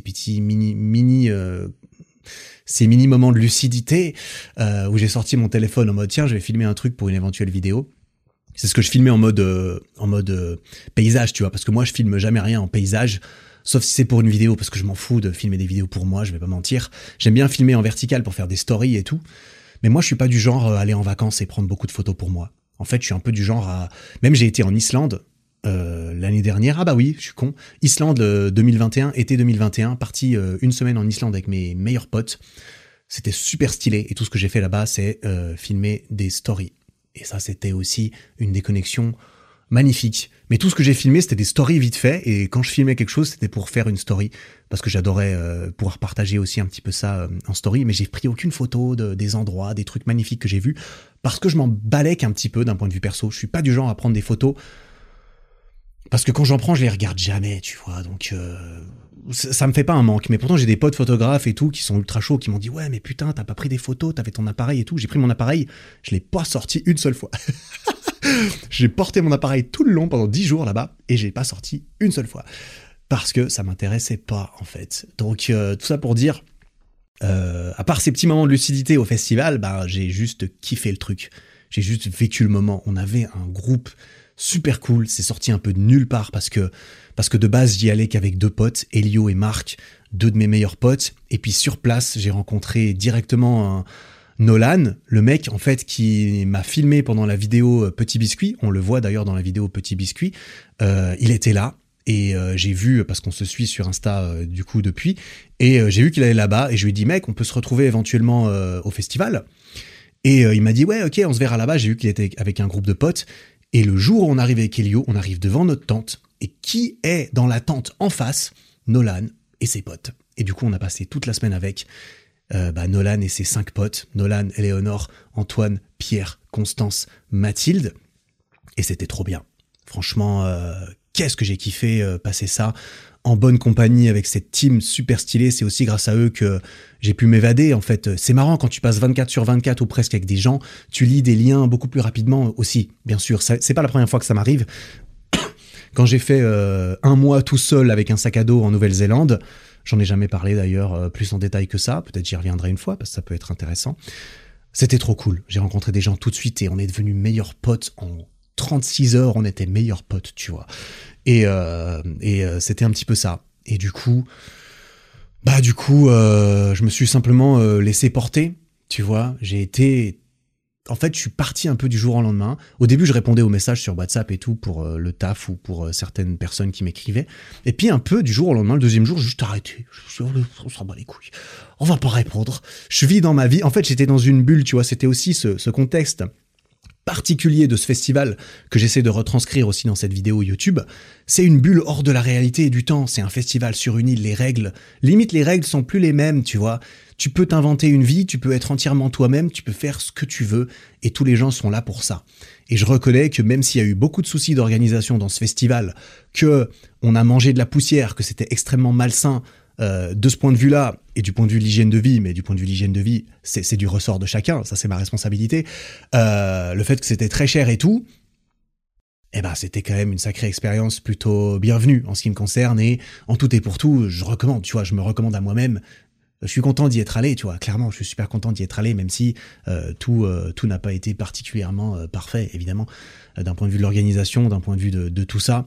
petits mini mini euh, ces mini moments de lucidité euh, où j'ai sorti mon téléphone en mode tiens je vais filmer un truc pour une éventuelle vidéo. C'est ce que je filmais en mode en mode paysage tu vois parce que moi je filme jamais rien en paysage sauf si c'est pour une vidéo parce que je m'en fous de filmer des vidéos pour moi je vais pas mentir. J'aime bien filmer en vertical pour faire des stories et tout. Mais moi je suis pas du genre à aller en vacances et prendre beaucoup de photos pour moi. En fait, je suis un peu du genre à même j'ai été en Islande euh, l'année dernière. Ah bah oui, je suis con. Islande 2021, euh, été 2021, parti euh, une semaine en Islande avec mes meilleurs potes. C'était super stylé et tout ce que j'ai fait là-bas, c'est filmer des stories. Et ça, c'était aussi une déconnexion magnifique. Mais tout ce que j'ai filmé, c'était des stories vite fait. Et quand je filmais quelque chose, c'était pour faire une story. Parce que j'adorais pouvoir partager aussi un petit peu ça en story. Mais j'ai pris aucune photo de, des endroits, des trucs magnifiques que j'ai vus. Parce que je m'en balèque un petit peu d'un point de vue perso. Je suis pas du genre à prendre des photos parce que quand j'en prends, je les regarde jamais, tu vois. Donc euh, ça, me fait pas un manque. Mais pourtant, j'ai des potes photographes et tout qui sont ultra chauds, qui m'ont dit ouais, mais putain, t'as pas pris des photos, t'avais ton appareil et tout. J'ai pris mon appareil, je l'ai pas sorti une seule fois. j'ai porté mon appareil tout le long pendant dix jours là-bas et j'ai pas sorti une seule fois parce que ça m'intéressait pas en fait. Donc euh, tout ça pour dire. Euh, à part ces petits moments de lucidité au festival, bah, j'ai juste kiffé le truc. J'ai juste vécu le moment. On avait un groupe super cool. C'est sorti un peu de nulle part parce que, parce que de base, j'y allais qu'avec deux potes, Elio et Marc, deux de mes meilleurs potes. Et puis sur place, j'ai rencontré directement Nolan, le mec en fait qui m'a filmé pendant la vidéo euh, Petit Biscuit, on le voit d'ailleurs dans la vidéo Petit Biscuit, euh, il était là et euh, j'ai vu parce qu'on se suit sur Insta du coup depuis. Et j'ai vu qu'il allait là-bas et je lui ai dit mec on peut se retrouver éventuellement au festival. Et il m'a dit ouais ok on se verra là-bas. J'ai vu qu'il était avec un groupe de potes et le jour où on arrive avec Elio, on arrive devant notre tente. Et qui est dans la tente en face? Nolan et ses potes. Et du coup, on a passé toute la semaine avec euh, bah, Nolan et ses cinq potes. Nolan, Eleonore, Antoine, Pierre, Constance, Mathilde. Et c'était trop bien. Franchement, euh, qu'est-ce que j'ai kiffé euh, passer ça en bonne compagnie avec cette team super stylée. C'est aussi grâce à eux que j'ai pu m'évader. En fait, c'est marrant quand tu passes 24 sur 24 ou presque avec des gens, tu lis des liens beaucoup plus rapidement aussi. Bien sûr, c'est pas la première fois que ça m'arrive. Quand j'ai fait euh, un mois tout seul avec un sac à dos en Nouvelle-Zélande, j'en ai jamais parlé d'ailleurs euh, plus en détail que ça. Peut-être j'y reviendrai une fois parce que ça peut être intéressant. C'était trop cool. J'ai rencontré des gens tout de suite et on est devenus meilleurs potes en 36 heures. On était meilleurs potes, tu vois. Et, euh, euh, c'était un petit peu ça. Et du coup, bah du coup, euh, je me suis simplement laissé porter, tu vois. J'ai été en fait, je suis parti un peu du jour au lendemain. Au début, je répondais aux messages sur WhatsApp et tout pour le taf ou pour certaines personnes qui m'écrivaient. Et puis un peu du jour au lendemain, le deuxième jour, juste arrêté. on s'en bat les couilles. On va pas répondre. Je vis dans ma vie. En fait, j'étais dans une bulle, tu vois. C'était aussi ce contexte particulier de ce festival que j'essaie de retranscrire aussi dans cette vidéo YouTube, c'est une bulle hors de la réalité et du temps. C'est un festival sur une île, les règles, limite les règles sont plus les mêmes, tu vois. Tu peux t'inventer une vie, tu peux être entièrement toi-même, tu peux faire ce que tu veux et tous les gens sont là pour ça. Et je reconnais que même s'il y a eu beaucoup de soucis d'organisation dans ce festival, que on a mangé de la poussière, que c'était extrêmement malsain, euh, de ce point de vue-là, et du point de vue de l'hygiène de vie, mais du point de vue de l'hygiène de vie, c'est du ressort de chacun, ça c'est ma responsabilité, euh, le fait que c'était très cher et tout, eh ben c'était quand même une sacrée expérience plutôt bienvenue en ce qui me concerne, et en tout et pour tout, je recommande, tu vois, je me recommande à moi-même je suis content d'y être allé, tu vois. Clairement, je suis super content d'y être allé, même si tout tout n'a pas été particulièrement parfait, évidemment, d'un point de vue de l'organisation, d'un point de vue de, tout ça.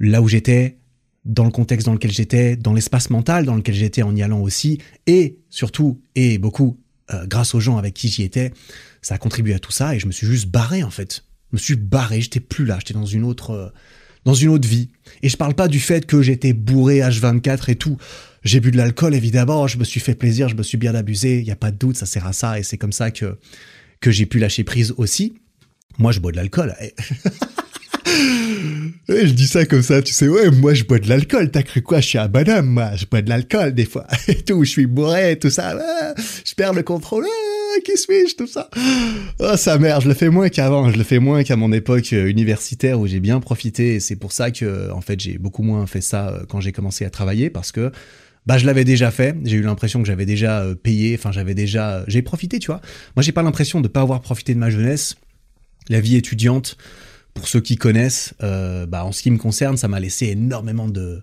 Là où j'étais, dans le contexte dans lequel j'étais, dans l'espace mental dans lequel j'étais en y allant aussi, et surtout et beaucoup grâce aux gens avec qui j'y étais, ça a contribué à tout ça et je me suis juste barré en fait. Je me suis barré, j'étais plus là, j'étais dans une autre euh, dans une autre vie. Et je parle pas du fait que j'étais bourré H24 et tout. J'ai bu de l'alcool évidemment, je me suis fait plaisir, je me suis bien abusé, il y a pas de doute, ça sert à ça et c'est comme ça que que j'ai pu lâcher prise aussi. Moi je bois de l'alcool. je dis ça comme ça, tu sais, ouais, moi je bois de l'alcool, t'as cru quoi, je suis un bonhomme, moi, je bois de l'alcool des fois, et tout, je suis bourré, tout ça, je perds le contrôle, qui suis-je, tout ça? Oh, sa mère, je le fais moins qu'avant, je le fais moins qu'à mon époque euh, universitaire où j'ai bien profité, c'est pour ça que, en fait, j'ai beaucoup moins fait ça euh, quand j'ai commencé à travailler, parce que, bah, je l'avais déjà fait, j'ai eu l'impression que j'avais déjà euh, payé, enfin, j'avais déjà, j'ai profité, tu vois. Moi, j'ai pas l'impression de pas avoir profité de ma jeunesse, la vie étudiante, pour ceux qui connaissent, euh, bah, en ce qui me concerne, ça m'a laissé énormément de,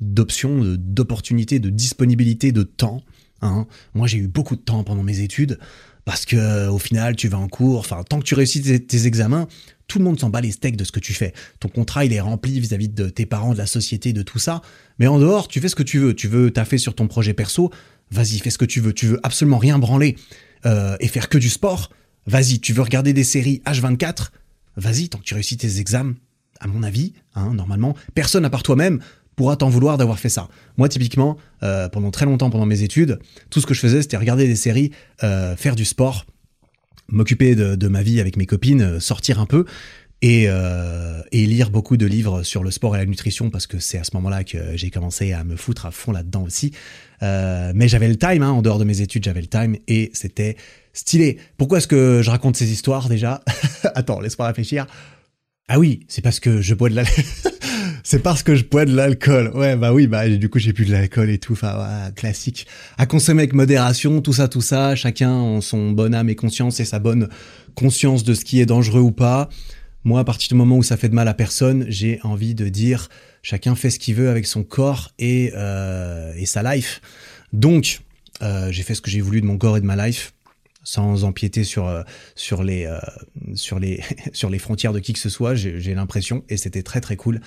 d'options, d'opportunités, de disponibilité, de temps. Hein. Moi, j'ai eu beaucoup de temps pendant mes études parce que au final, tu vas en cours. Enfin, tant que tu réussis tes, examens, tout le monde s'en bat les steaks de ce que tu fais. Ton contrat, il est rempli vis-à-vis de tes parents, de la société, de tout ça. Mais en dehors, tu fais ce que tu veux. Tu veux taffer sur ton projet perso. Vas-y, fais ce que tu veux. Tu veux absolument rien branler euh, et faire que du sport Vas-y, tu veux regarder des séries H24 Vas-y, tant que tu réussis tes examens, à mon avis, hein, normalement, personne à part toi-même pourra t'en vouloir d'avoir fait ça. Moi, typiquement, euh, pendant très longtemps, pendant mes études, tout ce que je faisais, c'était regarder des séries, euh, faire du sport, m'occuper de, ma vie avec mes copines, euh, sortir un peu. Et, lire beaucoup de livres sur le sport et la nutrition parce que c'est à ce moment-là que j'ai commencé à me foutre à fond là-dedans aussi. mais j'avais le time, hein, en dehors de mes études, j'avais le time et c'était stylé. Pourquoi est-ce que je raconte ces histoires déjà Attends, laisse-moi réfléchir. Ah oui, c'est parce que je bois de l'alcool. c'est parce que je bois de l'alcool. Ouais, bah oui, bah du coup j'ai plus de l'alcool et tout. Enfin, classique. À consommer avec modération, tout ça, tout ça. Chacun en son bonne âme et conscience et sa bonne conscience de ce qui est dangereux ou pas. Moi, à partir du moment où ça fait de mal à personne, j'ai envie de dire chacun fait ce qu'il veut avec son corps et, euh, et sa life. Donc, euh, j'ai fait ce que j'ai voulu de mon corps et de ma life sans empiéter sur euh, sur les euh, sur les sur les frontières de qui que ce soit. J'ai l'impression et c'était très très cool.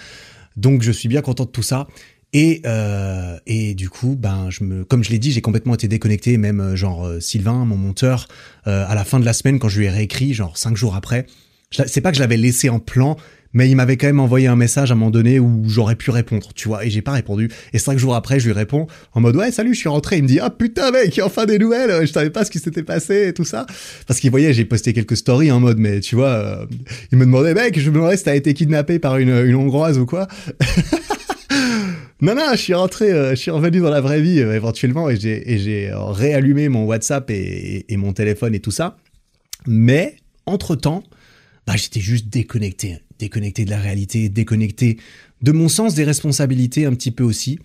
Donc je suis bien content de tout ça. Et, euh, et du coup, ben, je me, comme je l'ai dit, j'ai complètement été déconnecté. Même genre Sylvain, mon monteur, à la fin de la semaine, quand je lui ai réécrit, genre cinq jours après, c'est pas que je l'avais laissé en plan, mais il m'avait quand même envoyé un message à un moment donné où j'aurais pu répondre, tu vois, et j'ai pas répondu. Et cinq jours après, je lui réponds en mode ouais, salut, je suis rentré. Il me dit ah putain mec, enfin des nouvelles, je savais pas ce qui s'était passé et tout ça, parce qu'il voyait j'ai posté quelques stories en mode mais tu vois, euh, il me demandait mec, je me demandais si t'as été kidnappé par une, une hongroise ou quoi. non non, je suis rentré, euh, je suis revenu dans la vraie vie euh, éventuellement et j'ai réallumé mon WhatsApp et, et mon téléphone et tout ça. Mais entre temps, bah j'étais juste déconnecté déconnecté de la réalité, déconnecté de mon sens des responsabilités un petit peu aussi.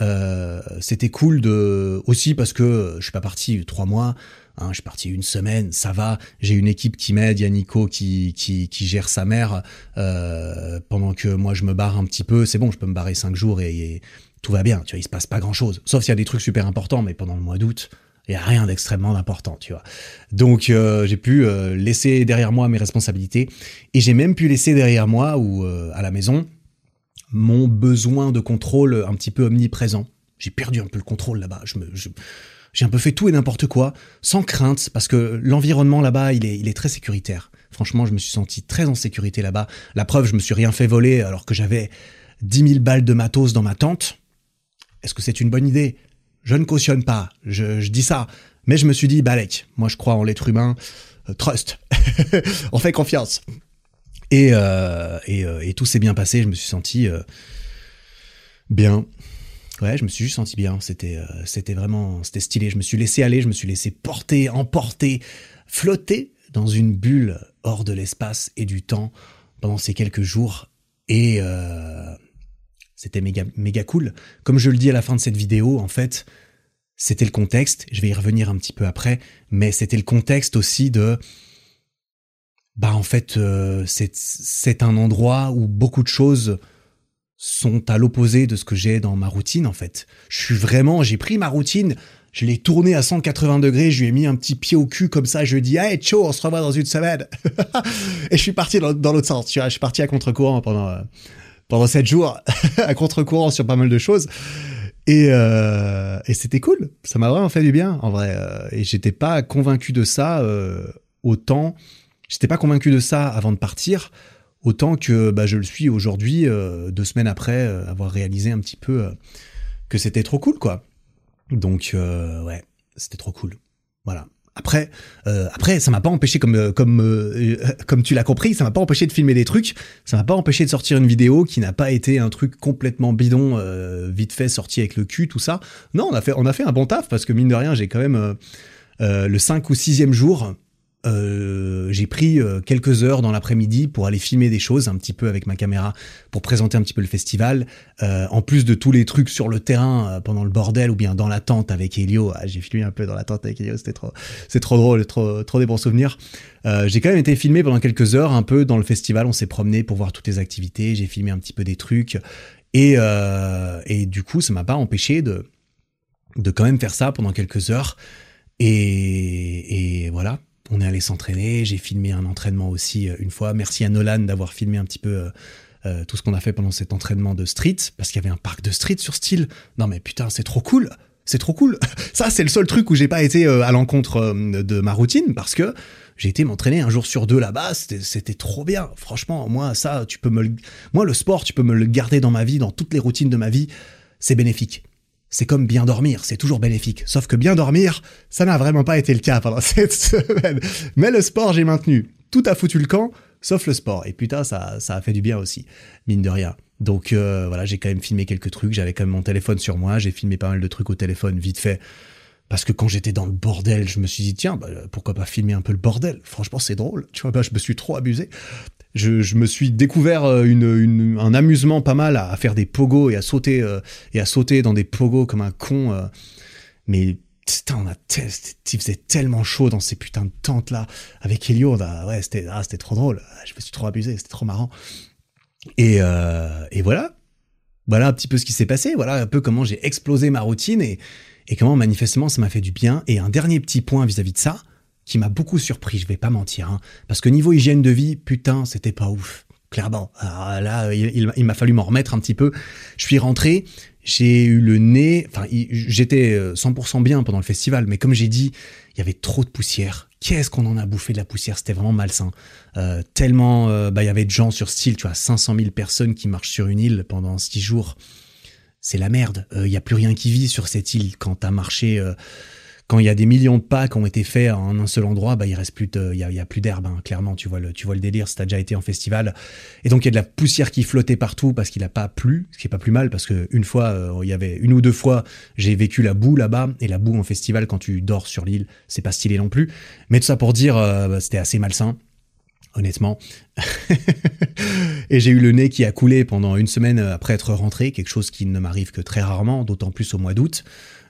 Euh, c'était cool de aussi parce que je suis pas parti trois mois, hein, je suis parti une semaine, ça va. J'ai une équipe qui m'aide, il y a Nico qui, qui, gère sa mère euh, pendant que moi je me barre un petit peu. C'est bon, je peux me barrer cinq jours et, et, tout va bien. Tu vois, il se passe pas grand chose, sauf s'il y a des trucs super importants. Mais pendant le mois d'août, il y a rien d'extrêmement important, tu vois. Donc euh, j'ai pu euh, laisser derrière moi mes responsabilités et j'ai même pu laisser derrière moi ou euh, à la maison mon besoin de contrôle un petit peu omniprésent. J'ai perdu un peu le contrôle là-bas. Je j'ai un peu fait tout et n'importe quoi, sans crainte, parce que l'environnement là-bas, il est, il est très sécuritaire. Franchement, je me suis senti très en sécurité là-bas. La preuve, je me suis rien fait voler alors que j'avais 10 000 balles de matos dans ma tente. Est-ce que c'est une bonne idée? Je ne cautionne pas, je, dis ça. Mais je me suis dit, Balek, moi je crois en l'être humain, euh, trust, on fait confiance. Et, euh, euh, et, tout s'est bien passé, je me suis senti bien. Ouais, je me suis juste senti bien, c'était c'était vraiment, c'était stylé, je me suis laissé aller, je me suis laissé porter, emporter, flotter dans une bulle hors de l'espace et du temps pendant ces quelques jours. Et, c'était méga, cool. Comme je le dis à la fin de cette vidéo, en fait, c'était le contexte. Je vais y revenir un petit peu après, mais c'était le contexte aussi de. Bah, en fait, euh, c'est un endroit où beaucoup de choses sont à l'opposé de ce que j'ai dans ma routine en fait. Je suis vraiment, j'ai pris ma routine, je l'ai tournée à 180 degrés, je lui ai mis un petit pied au cul comme ça, je lui ai dit hey ciao, on se revoit dans une semaine. et je suis parti dans, l'autre sens, je suis parti à contre-courant pendant euh, pendant sept jours, à contre-courant sur pas mal de choses. Et, euh, et c'était cool, ça m'a vraiment fait du bien en vrai. Euh, et j'étais pas convaincu de ça euh, autant, j'étais pas convaincu de ça avant de partir, autant que bah, je le suis aujourd'hui, euh, deux semaines après avoir réalisé un petit peu que c'était trop cool, quoi. Donc, ouais, c'était trop cool. Voilà. Après, après, ça m'a pas empêché, comme comme comme tu l'as compris, ça m'a pas empêché de filmer des trucs, ça m'a pas empêché de sortir une vidéo qui n'a pas été un truc complètement bidon, vite fait sorti avec le cul, tout ça. Non, on a fait on a fait un bon taf parce que mine de rien, j'ai quand même le 5 ou 6e jour, euh, j'ai pris euh, quelques heures dans l'après-midi pour aller filmer des choses un petit peu avec ma caméra pour présenter un petit peu le festival. Euh, en plus de tous les trucs sur le terrain pendant le bordel ou bien dans la tente avec Elio, ah, j'ai filmé un peu dans la tente avec Elio, c'était trop, c'est trop drôle, trop, trop des bons souvenirs. j'ai quand même été filmé pendant quelques heures un peu dans le festival. On s'est promené pour voir toutes les activités. J'ai filmé un petit peu des trucs et et du coup ça m'a pas empêché de de quand même faire ça pendant quelques heures. Et, et voilà, on est allé s'entraîner, j'ai filmé un entraînement aussi euh, une fois. Merci à Nolan d'avoir filmé un petit peu euh, euh, tout ce qu'on a fait pendant cet entraînement de street, parce qu'il y avait un parc de street sur style. Non mais putain, c'est trop cool c'est trop cool. Ça, c'est le seul truc où j'ai pas été à l'encontre de ma routine parce que j'ai été m'entraîner un jour sur deux là-bas. C'était trop bien. Franchement, moi, ça, tu peux me le... moi, le sport, tu peux me le garder dans ma vie, dans toutes les routines de ma vie. C'est bénéfique c'est comme bien dormir, c'est toujours bénéfique. Sauf que bien dormir, ça n'a vraiment pas été le cas pendant cette semaine. Mais le sport, j'ai maintenu. Tout a foutu le camp, sauf le sport. Et putain, ça, ça a fait du bien aussi, mine de rien. Donc euh, voilà, j'ai quand même filmé quelques trucs, j'avais quand même mon téléphone sur moi, j'ai filmé pas mal de trucs au téléphone vite fait. Parce que quand j'étais dans le bordel, je me suis dit, tiens, bah, pourquoi pas filmer un peu le bordel? Franchement, c'est drôle. Tu vois, bah, je me suis trop abusé je, me suis découvert euh, un amusement pas mal à, faire des pogos et à sauter euh, et à sauter dans des pogos comme un con. Euh. mais putain, on a il faisait tellement chaud dans ces putains de tentes là avec Elio. ouais, c'était ah, c'était trop drôle. Je me suis trop abusé, c'était trop marrant. Et, voilà, voilà un petit peu ce qui s'est passé. Voilà un peu comment j'ai explosé ma routine et, comment manifestement ça m'a fait du bien. Et un dernier petit point vis à -vis de ça qui m'a beaucoup surpris, je vais pas mentir. Hein. parce que niveau hygiène de vie, putain, c'était pas ouf. Clairement. Alors là, il, m'a fallu m'en remettre un petit peu. Je suis rentré, j'ai eu le nez, enfin, j'étais 100% euh, bien pendant le festival, mais comme j'ai dit, il y avait trop de poussière. Qu'est-ce qu'on en a bouffé de la poussière? C'était vraiment malsain. Euh, tellement, euh, bah, il y avait de gens sur style, tu vois, 500 000 personnes qui marchent sur une île pendant six jours. C'est la merde. Il y a plus rien qui vit sur cette île quand t'as marché quand il y a des millions de pas qui ont été faits en un seul endroit, bah il reste plus il y a, plus d'herbe, hein, clairement. Tu vois le, tu vois le délire. Si t'as déjà été en festival, et donc il y a de la poussière qui flottait partout parce qu'il a pas plu, ce qui est pas plus mal parce que une fois, euh, il y avait une ou deux fois, j'ai vécu la boue là-bas et la boue en festival quand tu dors sur l'île, c'est pas stylé non plus. Mais tout ça pour dire, euh, bah, c'était assez malsain honnêtement. et j'ai eu le nez qui a coulé pendant une semaine après être rentré, quelque chose qui ne m'arrive que très rarement, d'autant plus au mois d'août.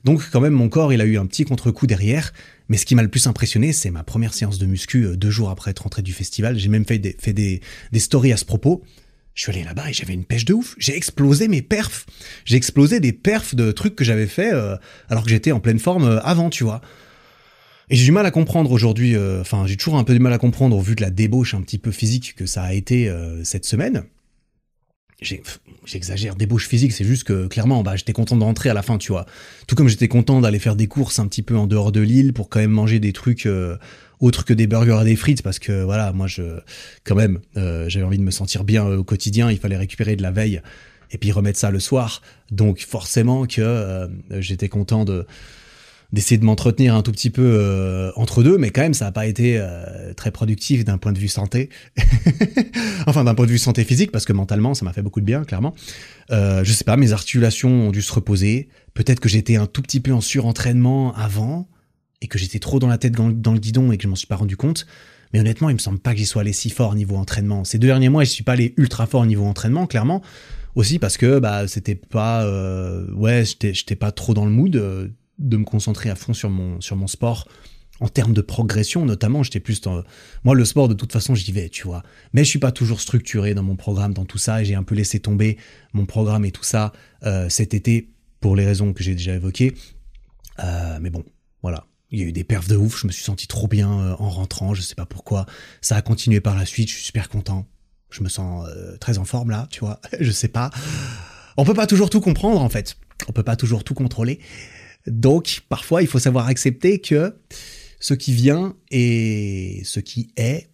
Donc quand même mon corps il a eu un petit contre-coup derrière, mais ce qui m'a le plus impressionné c'est ma première séance de muscu euh, deux jours après être rentré du festival. J'ai même fait des, stories à ce propos. Je suis allé là-bas et j'avais une pêche de ouf. J'ai explosé mes perfs. J'ai explosé des perfs de trucs que j'avais fait euh, alors que j'étais en pleine forme euh, avant, tu vois. Et j'ai du mal à comprendre aujourd'hui, enfin j'ai toujours un peu du mal à comprendre au vu de la débauche un petit peu physique que ça a été cette semaine j'exagère, débauche physique, c'est juste que clairement, bah, j'étais content de rentrer à la fin, tu vois. Tout comme j'étais content d'aller faire des courses un petit peu en dehors de l'île pour quand même manger des trucs euh, autres que des burgers et des frites, parce que voilà, moi, je, quand même, euh, j'avais envie de me sentir bien euh, au quotidien, il fallait récupérer de la veille et puis remettre ça le soir. Donc forcément que j'étais content de d'essayer de m'entretenir un tout petit peu euh, entre deux, mais quand même ça n'a pas été euh, très productif d'un point de vue santé. enfin d'un point de vue santé physique, parce que mentalement ça m'a fait beaucoup de bien, clairement. Euh, je sais pas, mes articulations ont dû se reposer. Peut-être que j'étais un tout petit peu en surentraînement avant, et que j'étais trop dans la tête dans, le guidon et que je m'en suis pas rendu compte. Mais honnêtement, il me semble pas que j'y sois allé si fort niveau entraînement. Ces deux derniers mois, je suis pas allé ultra fort niveau entraînement, clairement. Aussi parce que bah c'était pas ouais, j'étais j'étais pas trop dans le mood de me concentrer à fond sur mon, sur mon sport en termes de progression, notamment, j'étais plus dans... Moi, le sport, de toute façon, j'y vais, tu vois. Mais je suis pas toujours structuré dans mon programme, dans tout ça, et j'ai un peu laissé tomber mon programme et tout ça euh, cet été, pour les raisons que j'ai déjà évoquées. Euh, mais bon, voilà. Il y a eu des perfs de ouf, je me suis senti trop bien euh, en rentrant, je sais pas pourquoi. Ça a continué par la suite, je suis super content. Je me sens très en forme là, tu vois. je sais pas. On peut pas toujours tout comprendre en fait. On peut pas toujours tout contrôler. Donc, parfois, il faut savoir accepter que ce qui vient et ce qui est,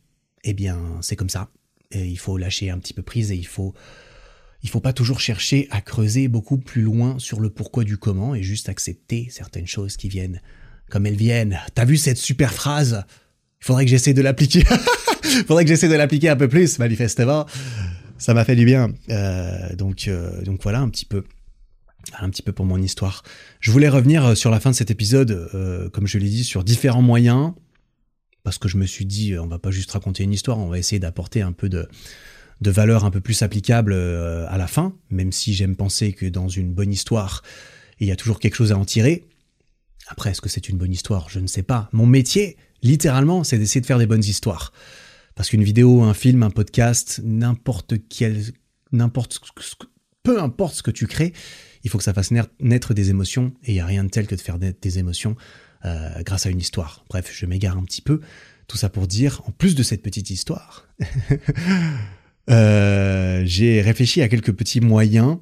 eh bien, c'est comme ça. Et il faut lâcher un petit peu prise et il faut, il faut pas toujours chercher à creuser beaucoup plus loin sur le pourquoi du comment et juste accepter certaines choses qui viennent comme elles viennent. T'as vu cette super phrase? Il faudrait que j'essaie de l'appliquer. Il faudrait que j'essaie de l'appliquer un peu plus, manifestement. Ça m'a fait du bien. Euh, donc, euh, donc voilà un petit peu un petit peu pour mon histoire. Je voulais revenir euh, sur la fin de cet épisode, euh, comme je l'ai dit, sur différents moyens, parce que je me suis dit, euh, on va pas juste raconter une histoire, on va essayer d'apporter un peu de, de valeur un peu plus applicable à la fin, même si j'aime penser que dans une bonne histoire, il y a toujours quelque chose à en tirer. Après, est-ce que c'est une bonne histoire? Je ne sais pas. Mon métier, littéralement, c'est d'essayer de faire des bonnes histoires. Parce qu'une vidéo, un film, un podcast, n'importe quel, n'importe, peu importe ce que tu crées, il faut que ça fasse naître des émotions, et il n'y a rien de tel que de faire naître des émotions euh, grâce à une histoire. Bref, je m'égare un petit peu. Tout ça pour dire, en plus de cette petite histoire, euh, j'ai réfléchi à quelques petits moyens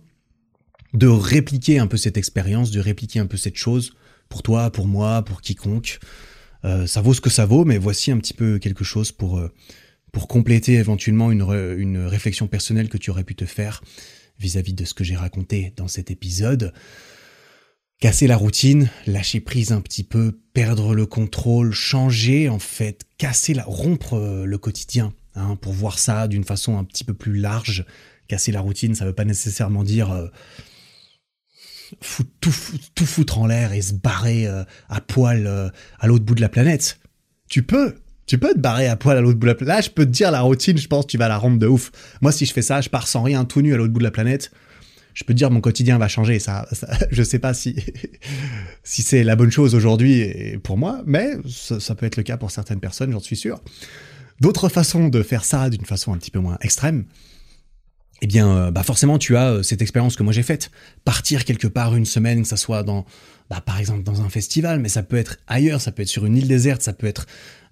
de répliquer un peu cette expérience, de répliquer un peu cette chose, pour toi, pour moi, pour quiconque. Euh, ça vaut ce que ça vaut, mais voici un petit peu quelque chose pour, pour compléter éventuellement une, une réflexion personnelle que tu aurais pu te faire vis-à-vis de ce que j'ai raconté dans cet épisode. Casser la routine, lâcher prise un petit peu, perdre le contrôle, changer en fait, casser la, rompre euh, le quotidien, hein, pour voir ça d'une façon un petit peu plus large. Casser la routine, ça veut pas nécessairement dire euh, tout, tout, foutre en l'air et se barrer euh, à poil à l'autre bout de la planète. Tu peux, tu peux te barrer à poil à l'autre bout de la planète. Là, je peux te dire la routine, je pense tu vas la rendre de ouf. Moi, si je fais ça, je pars sans rien, tout nu à l'autre bout de la planète. Je peux te dire mon quotidien va changer. Ça, ça je sais pas si si c'est la bonne chose aujourd'hui pour moi, mais ça, peut être le cas pour certaines personnes, j'en suis sûr. D'autres façons de faire ça d'une façon un petit peu moins extrême, eh bien, euh, bah forcément, tu as euh, cette expérience que moi j'ai faite. Partir quelque part une semaine, que ça soit dans, bah, par exemple, dans un festival, mais ça peut être ailleurs, ça peut être sur une île déserte, ça peut être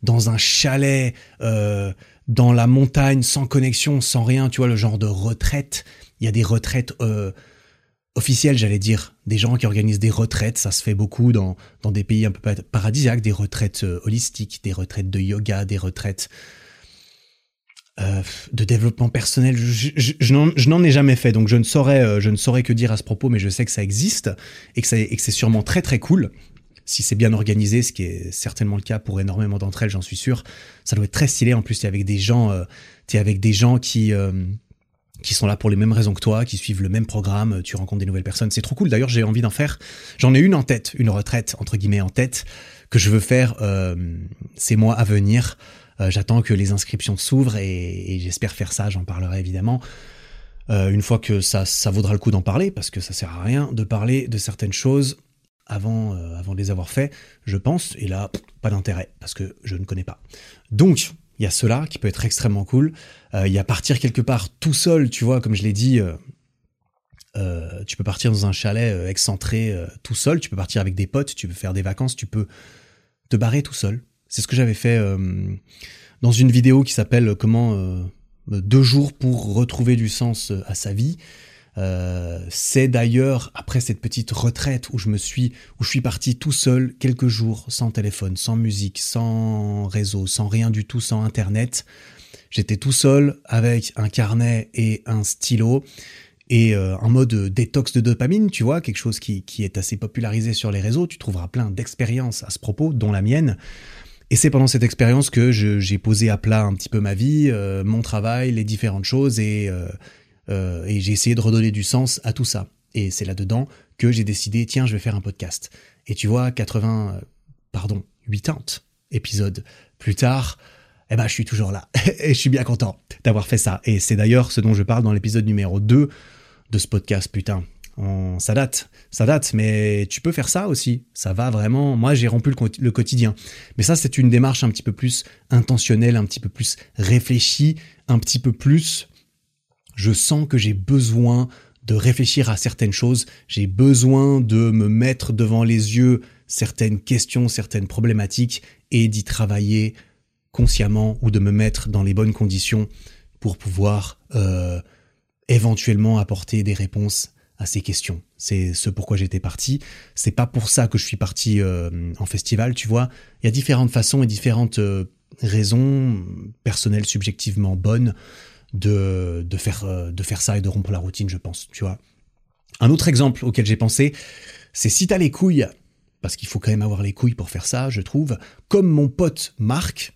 dans un chalet, euh, dans la montagne, sans connexion, sans rien, tu vois, le genre de retraite. Il y a des retraites euh, officielles, j'allais dire, des gens qui organisent des retraites, ça se fait beaucoup dans, dans des pays un peu paradisiaques, des retraites euh, holistiques, des retraites de yoga, des retraites de développement personnel. Je, n'en ai jamais fait, donc je ne saurais, je ne saurais que dire à ce propos, mais je sais que ça existe et que, et que c'est sûrement très très cool si c'est bien organisé, ce qui est certainement le cas pour énormément d'entre elles, j'en suis sûr, ça doit être très stylé. En plus, t'es avec des gens, euh, es avec des gens qui euh, qui sont là pour les mêmes raisons que toi, qui suivent le même programme, tu rencontres des nouvelles personnes, c'est trop cool. D'ailleurs, j'ai envie d'en faire. J'en ai une en tête, une retraite entre guillemets en tête que je veux faire euh, ces mois à venir. Euh, j'attends que les inscriptions s'ouvrent et, j'espère faire ça. J'en parlerai évidemment. Euh, une fois que ça, ça vaudra le coup d'en parler, parce que ça sert à rien de parler de certaines choses avant, euh, avant de les avoir faits, je pense, et là, pas d'intérêt, parce que je ne connais pas. Donc, il y a cela qui peut être extrêmement cool. Euh, il y a partir quelque part tout seul, tu vois, comme je l'ai dit, euh, tu peux partir dans un chalet excentré tout seul, tu peux partir avec des potes, tu peux faire des vacances, tu peux te barrer tout seul. C'est ce que j'avais fait dans une vidéo qui s'appelle Comment deux jours pour retrouver du sens à sa vie. Euh, c'est d'ailleurs après cette petite retraite où je me suis, où je suis parti tout seul quelques jours sans téléphone, sans musique, sans réseau, sans rien du tout, sans internet. J'étais tout seul avec un carnet et un stylo et euh, un mode détox de dopamine, tu vois, quelque chose qui, qui est assez popularisé sur les réseaux. Tu trouveras plein d'expériences à ce propos, dont la mienne. Et c'est pendant cette expérience que j'ai posé à plat un petit peu ma vie, euh, mon travail, les différentes choses et euh, et j'ai essayé de redonner du sens à tout ça. Et c'est là-dedans que j'ai décidé, tiens, je vais faire un podcast. Et tu vois, 80, euh, pardon, 80 épisodes plus tard, eh ben, je suis toujours là. et je suis bien content d'avoir fait ça. Et c'est d'ailleurs ce dont je parle dans l'épisode numéro 2 de ce podcast, putain. ça date, ça date, mais tu peux faire ça aussi. Ça va vraiment. Moi, j'ai rompu le, quotidien. Mais ça, c'est une démarche un petit peu plus intentionnelle, un petit peu plus réfléchie, un petit peu plus. Je sens que j'ai besoin de réfléchir à certaines choses. J'ai besoin de me mettre devant les yeux certaines questions, certaines problématiques et d'y travailler consciemment ou de me mettre dans les bonnes conditions pour pouvoir euh, éventuellement apporter des réponses à ces questions. C'est ce pourquoi j'étais parti. C'est pas pour ça que je suis parti euh, en festival, tu vois. Il y a différentes façons et différentes euh, raisons personnelles, subjectivement bonnes, faire, de faire ça et de rompre la routine, je pense, tu vois. Un autre exemple auquel j'ai pensé, c'est si t'as les couilles, parce qu'il faut quand même avoir les couilles pour faire ça, je trouve, comme mon pote Marc,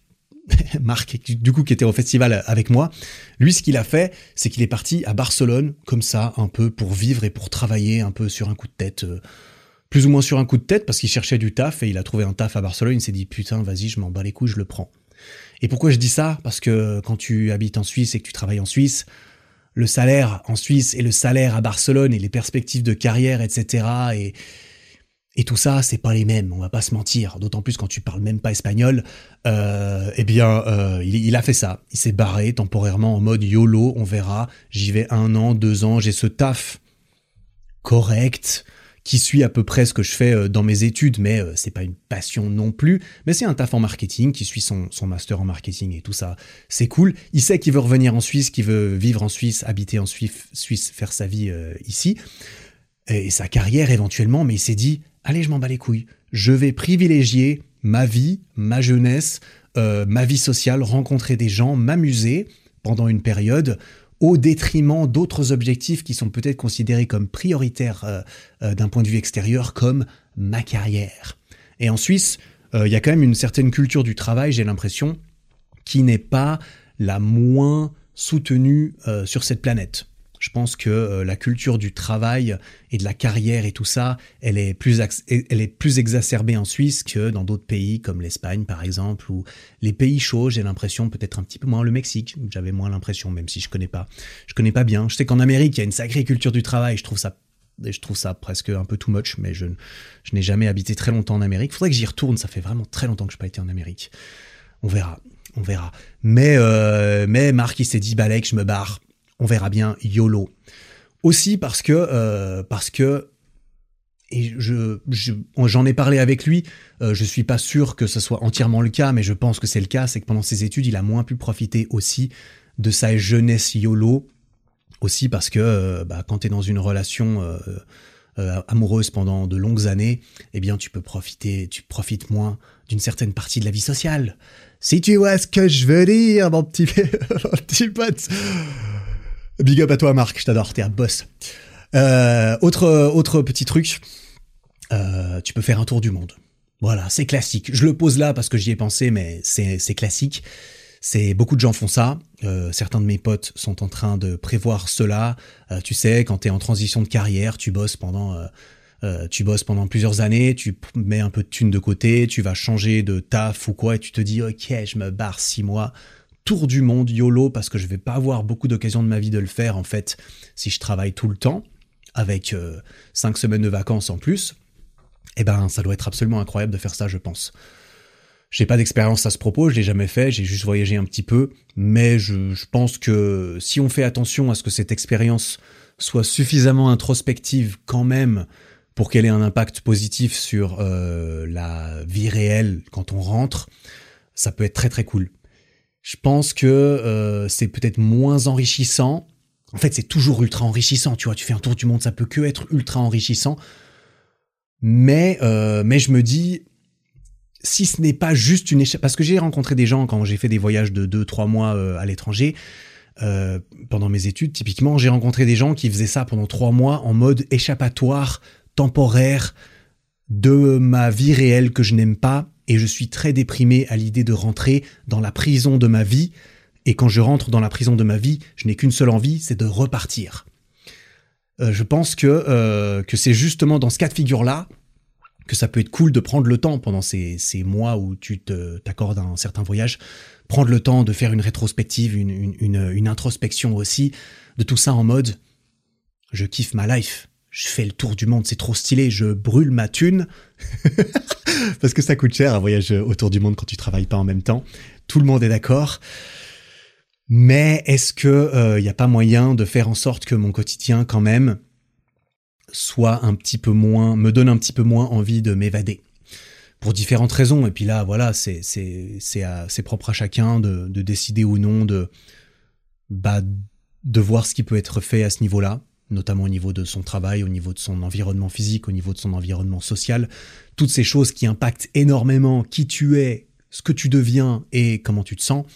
Marc, du coup, qui était au festival avec moi, lui, ce qu'il a fait, c'est qu'il est parti à Barcelone, comme ça, un peu pour vivre et pour travailler un peu sur un coup de tête. Euh, plus ou moins sur un coup de tête, parce qu'il cherchait du taf et il a trouvé un taf à Barcelone. Il s'est dit, putain, vas-y, je m'en bats les couilles, je le prends. Et pourquoi je dis ça? Parce que quand tu habites en Suisse et que tu travailles en Suisse, le salaire en Suisse et le salaire à Barcelone et les perspectives de carrière, etc. et et tout ça, c'est pas les mêmes, on va pas se mentir. D'autant plus quand tu parles même pas espagnol. Euh, eh bien, euh, il, a fait ça. Il s'est barré temporairement en mode YOLO, on verra. J'y vais un an, deux ans, j'ai ce taf correct qui suit à peu près ce que je fais euh, dans mes études, mais c'est pas une passion non plus. Mais c'est un taf en marketing qui suit son, son master en marketing et tout ça. C'est cool. Il sait qu'il veut revenir en Suisse, qu'il veut vivre en Suisse, habiter en Suisse, faire sa vie ici et sa carrière éventuellement, mais il s'est dit allez, je m'en bats les couilles. Je vais privilégier ma vie, ma jeunesse, euh, ma vie sociale, rencontrer des gens, m'amuser pendant une période au détriment d'autres objectifs qui sont peut-être considérés comme prioritaires euh, euh, d'un point de vue extérieur, comme ma carrière. Et en Suisse, il y a quand même une certaine culture du travail, j'ai l'impression, qui n'est pas la moins soutenue sur cette planète. Je pense que euh, la culture du travail et de la carrière et tout ça, elle est plus, elle est plus exacerbée en Suisse que dans d'autres pays comme l'Espagne par exemple, ou les pays chauds, j'ai l'impression peut-être un petit peu moins le Mexique, j'avais moins l'impression, même si je connais pas, je connais pas bien. Je sais qu'en Amérique, il y a une sacrée culture du travail, je trouve ça je trouve ça presque un peu too much, mais je, je n'ai jamais habité très longtemps en Amérique. Faudrait que j'y retourne, ça fait vraiment très longtemps que je n'ai pas été en Amérique. On verra, on verra. Mais, euh, mais Marc, il s'est dit, Balek, je me barre on verra bien YOLO. Aussi parce que, euh, parce que, et je, j'en ai parlé avec lui, euh, je suis pas sûr que ce soit entièrement le cas, mais je pense que c'est le cas, c'est que pendant ses études, il a moins pu profiter aussi de sa jeunesse YOLO, aussi parce que euh, bah, quand tu es dans une relation amoureuse pendant de longues années, eh bien tu peux profiter, tu profites moins d'une certaine partie de la vie sociale. Si tu vois ce que je veux dire, mon petit, mon petit pote. Big up à toi, Marc. Je t'adore. T'es un boss. Euh, autre, autre petit truc. Euh, tu peux faire un tour du monde. Voilà, c'est classique. Je le pose là parce que j'y ai pensé, mais c'est classique. C'est beaucoup de gens font ça. Euh, certains de mes potes sont en train de prévoir cela. tu sais, quand tu es en transition de carrière, tu bosses pendant tu bosses pendant plusieurs années, tu mets un peu de thunes de côté, tu vas changer de taf ou quoi, et tu te dis ok, je me barre six mois tour du monde YOLO parce que je vais pas avoir beaucoup d'occasions de ma vie de le faire en fait si je travaille tout le temps avec euh, cinq semaines de vacances en plus. Eh ben, ça doit être absolument incroyable de faire ça, je pense. J'ai pas d'expérience à ce propos, je l'ai jamais fait, j'ai juste voyagé un petit peu, mais je, pense que si on fait attention à ce que cette expérience soit suffisamment introspective quand même pour qu'elle ait un impact positif sur euh, la vie réelle quand on rentre, ça peut être très très cool. Je pense que euh, c'est peut-être moins enrichissant. En fait, c'est toujours ultra enrichissant, tu vois. Tu fais un tour du monde, ça peut que être ultra enrichissant. Mais, euh, mais je me dis, si ce n'est pas juste une échappée, parce que j'ai rencontré des gens quand j'ai fait des voyages de 2-3 mois euh, à l'étranger, pendant mes études, typiquement, j'ai rencontré des gens qui faisaient ça pendant 3 mois en mode échappatoire, temporaire, de ma vie réelle que je n'aime pas et je suis très déprimé à l'idée de rentrer dans la prison de ma vie. Et quand je rentre dans la prison de ma vie, je n'ai qu'une seule envie, c'est de repartir. Euh, je pense que, euh, que c'est justement dans ce cas de figure-là que ça peut être cool de prendre le temps pendant ces, ces mois où tu t'accordes un certain voyage, prendre le temps de faire une rétrospective, une, une, une, une introspection aussi, de tout ça en mode je kiffe ma life, je fais le tour du monde, c'est trop stylé, je brûle ma thune. Parce que ça coûte cher un voyage autour du monde quand tu travailles pas en même temps. Tout le monde est d'accord. Mais est-ce que il euh, n'y a pas moyen de faire en sorte que mon quotidien quand même soit un petit peu moins, me donne un petit peu moins envie de m'évader? Pour différentes raisons. Et puis là, voilà, c'est c'est propre à chacun de, de décider ou non de bah de voir ce qui peut être fait à ce niveau-là notamment au niveau de son travail, au niveau de son environnement physique, au niveau de son environnement social, toutes ces choses qui impactent énormément qui tu es, ce que tu deviens et comment tu te sens,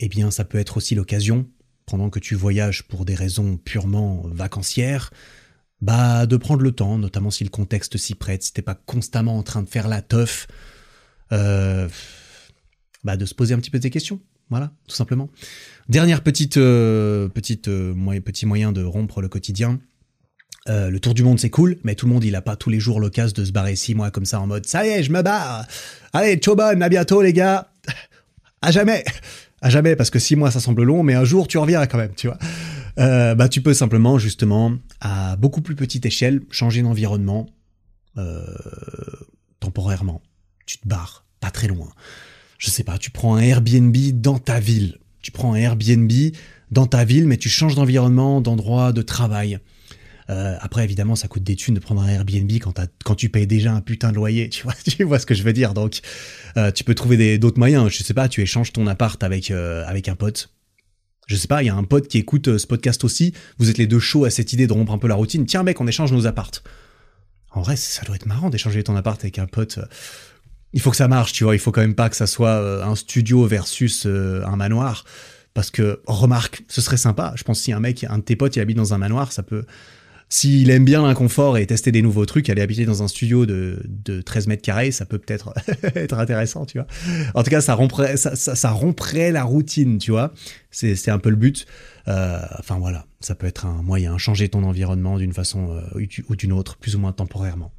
eh bien ça peut être aussi l'occasion, pendant que tu voyages pour des raisons purement vacancières, bah de prendre le temps, notamment si le contexte s'y prête, si t'es pas constamment en train de faire la teuf, euh, bah de se poser un petit peu des questions. Voilà, tout simplement. Dernière petite, euh, petite euh, petit moyen de rompre le quotidien. Euh, le tour du monde c'est cool, mais tout le monde il a pas tous les jours l'occasion de se barrer six mois comme ça en mode ça y est je me barre, allez bonne, à bientôt les gars, à jamais, à jamais parce que six mois ça semble long, mais un jour tu reviens quand même, tu vois. bah tu peux simplement justement à beaucoup plus petite échelle changer d'environnement temporairement, tu te barres pas très loin je sais pas, tu prends un Airbnb dans ta ville. Tu prends un Airbnb dans ta ville, mais tu changes d'environnement, d'endroit de travail. Euh, après, évidemment, ça coûte des thunes de prendre un Airbnb quand, tu payes déjà un putain de loyer. Tu vois, tu vois ce que je veux dire. Donc, euh, tu peux trouver d'autres moyens. Je sais pas, tu échanges ton appart avec, euh, avec un pote. Je sais pas, il y a un pote qui écoute ce podcast aussi. Vous êtes les deux chauds à cette idée de rompre un peu la routine. Tiens, mec, on échange nos appartes. En vrai, ça doit être marrant d'échanger ton appart avec un pote il faut que ça marche, tu vois. Il faut quand même pas que ça soit euh, un studio versus euh, un manoir. Parce que, remarque, ce serait sympa. Je pense si un mec, un de tes potes, il habite dans un manoir, ça peut. S'il aime bien l'inconfort et tester des nouveaux trucs, aller habiter dans un studio de, de 13 mètres carrés, ça peut peut-être être intéressant, tu vois. En tout cas, ça romprait, ça, ça, romprait la routine, tu vois. C'est un peu le but. Euh, enfin voilà, ça peut être un moyen, changer ton environnement d'une façon ou d'une autre, plus ou moins temporairement.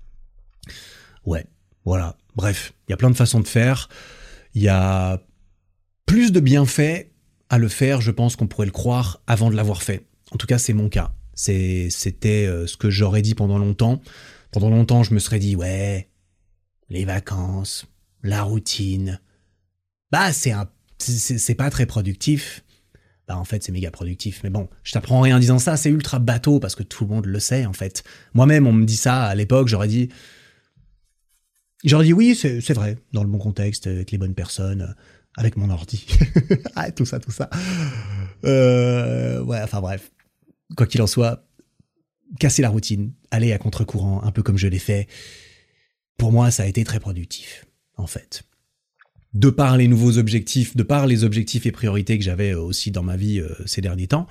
Ouais, voilà. Bref, il y a plein de façons de faire. Il y a plus de bienfaits à le faire, je pense qu'on pourrait le croire, avant de l'avoir fait. En tout cas, c'est mon cas. C'était euh, ce que j'aurais dit pendant longtemps. Pendant longtemps, je me serais dit, ouais, les vacances, la routine, bah, c'est un, c'est pas très productif. Bah, en fait, c'est méga productif. Mais bon, je t'apprends rien en disant ça, c'est ultra bateau parce que tout le monde le sait, en fait. Moi-même, on me dit ça à l'époque, j'aurais dit, J'aurais dit oui, c'est vrai, dans le bon contexte, avec les bonnes personnes, avec mon ordi. ah, tout ça, tout ça. Euh, ouais, enfin bref. Quoi qu'il en soit, casser la routine, aller à contre-courant, un peu comme je l'ai fait, pour moi, ça a été très productif, en fait. De par les nouveaux objectifs, de par les objectifs et priorités que j'avais aussi dans ma vie euh, ces derniers temps,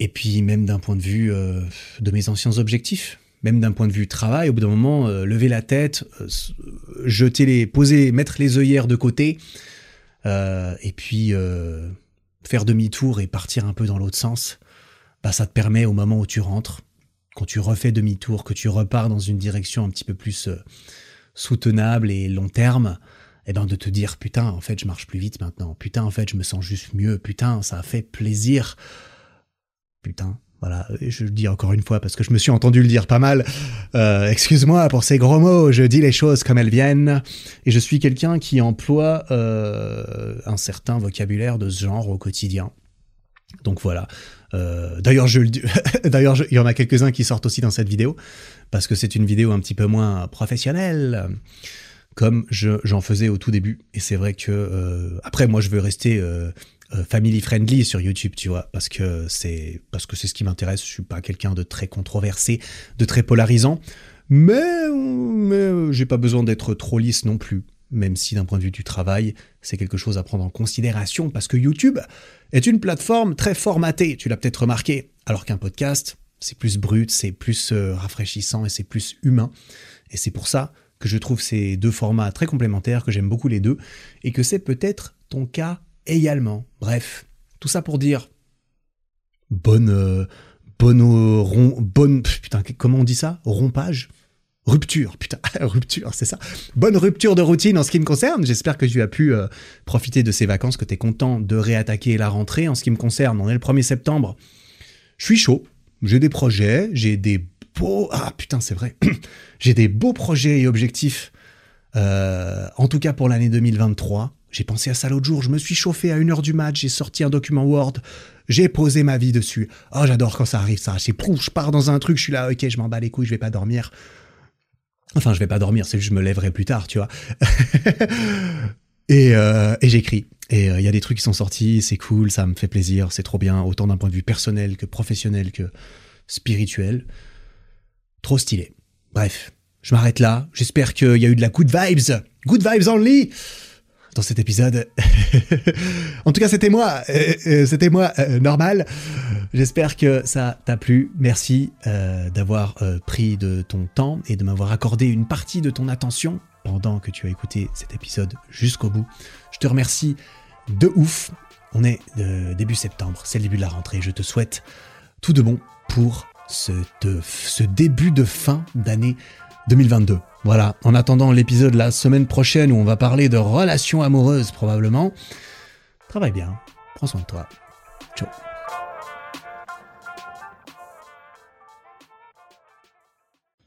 et puis même d'un point de vue euh, de mes anciens objectifs même d'un point de vue travail, au bout d'un moment, euh, lever la tête, euh, jeter les, poser, mettre les œillères de côté, euh, et puis faire demi-tour et partir un peu dans l'autre sens, bah ça te permet au moment où tu rentres, quand tu refais demi-tour, que tu repars dans une direction un petit peu plus soutenable et long terme, et eh ben de te dire putain en fait je marche plus vite maintenant, putain en fait je me sens juste mieux, putain ça a fait plaisir, putain voilà, je le dis encore une fois parce que je me suis entendu le dire pas mal. Euh, excuse-moi pour ces gros mots, je dis les choses comme elles viennent. Et je suis quelqu'un qui emploie euh, un certain vocabulaire de ce genre au quotidien. Donc voilà. Euh, d'ailleurs, il y en a quelques-uns qui sortent aussi dans cette vidéo parce que c'est une vidéo un petit peu moins professionnelle, comme j'en faisais au tout début. Et c'est vrai que après, moi, je veux rester family friendly sur YouTube, tu vois, parce que c'est parce que c'est ce qui m'intéresse. Je suis pas quelqu'un de très controversé, de très polarisant, mais mais j'ai pas besoin d'être trop lisse non plus. Même si d'un point de vue du travail, c'est quelque chose à prendre en considération parce que YouTube est une plateforme très formatée. Tu l'as peut-être remarqué, alors qu'un podcast, c'est plus brut, c'est plus euh, rafraîchissant et c'est plus humain. Et c'est pour ça que je trouve ces deux formats très complémentaires, que j'aime beaucoup les deux, et que c'est peut-être ton cas également. Bref, tout ça pour dire bonne euh, bonne ron, bonne putain comment on dit ça? Rompage? Rupture putain rupture c'est ça bonne rupture de routine en ce qui me concerne j'espère que tu as pu euh, profiter de ces vacances que tu es content de réattaquer la rentrée en ce qui me concerne on est le 1er septembre je suis chaud j'ai des projets j'ai des beaux... Ah putain, c'est vrai. j'ai des beaux projets et objectifs. Euh, en tout cas pour l'année 2023. J'ai pensé à ça l'autre jour. Je me suis chauffé à 1h du match. J'ai sorti un document Word. J'ai posé ma vie dessus. Oh, j'adore quand ça arrive, ça. C'est prouf, je pars dans un truc. Je suis là, ok, je m'en bats les couilles, je vais pas dormir. Enfin, je vais pas dormir, c'est juste je me lèverai plus tard, tu vois. et, euh, et j'écris. Et il euh, y a des trucs qui sont sortis, c'est cool, ça me fait plaisir, c'est trop bien, autant d'un point de vue personnel que professionnel que spirituel. Trop stylé. Bref, je m'arrête là. J'espère qu'il y a eu de la good vibes. Good vibes only dans cet épisode. en tout cas, c'était moi. Euh, euh, c'était moi, normal. J'espère que ça t'a plu. Merci d'avoir pris de ton temps et de m'avoir accordé une partie de ton attention pendant que tu as écouté cet épisode jusqu'au bout. Je te remercie de ouf. On est euh, début septembre, c'est le début de la rentrée. Je te souhaite tout de bon pour ce début de fin d'année 2022. Voilà, en attendant l'épisode la semaine prochaine où on va parler de relations amoureuses probablement, travaille bien, prends soin de toi. Ciao.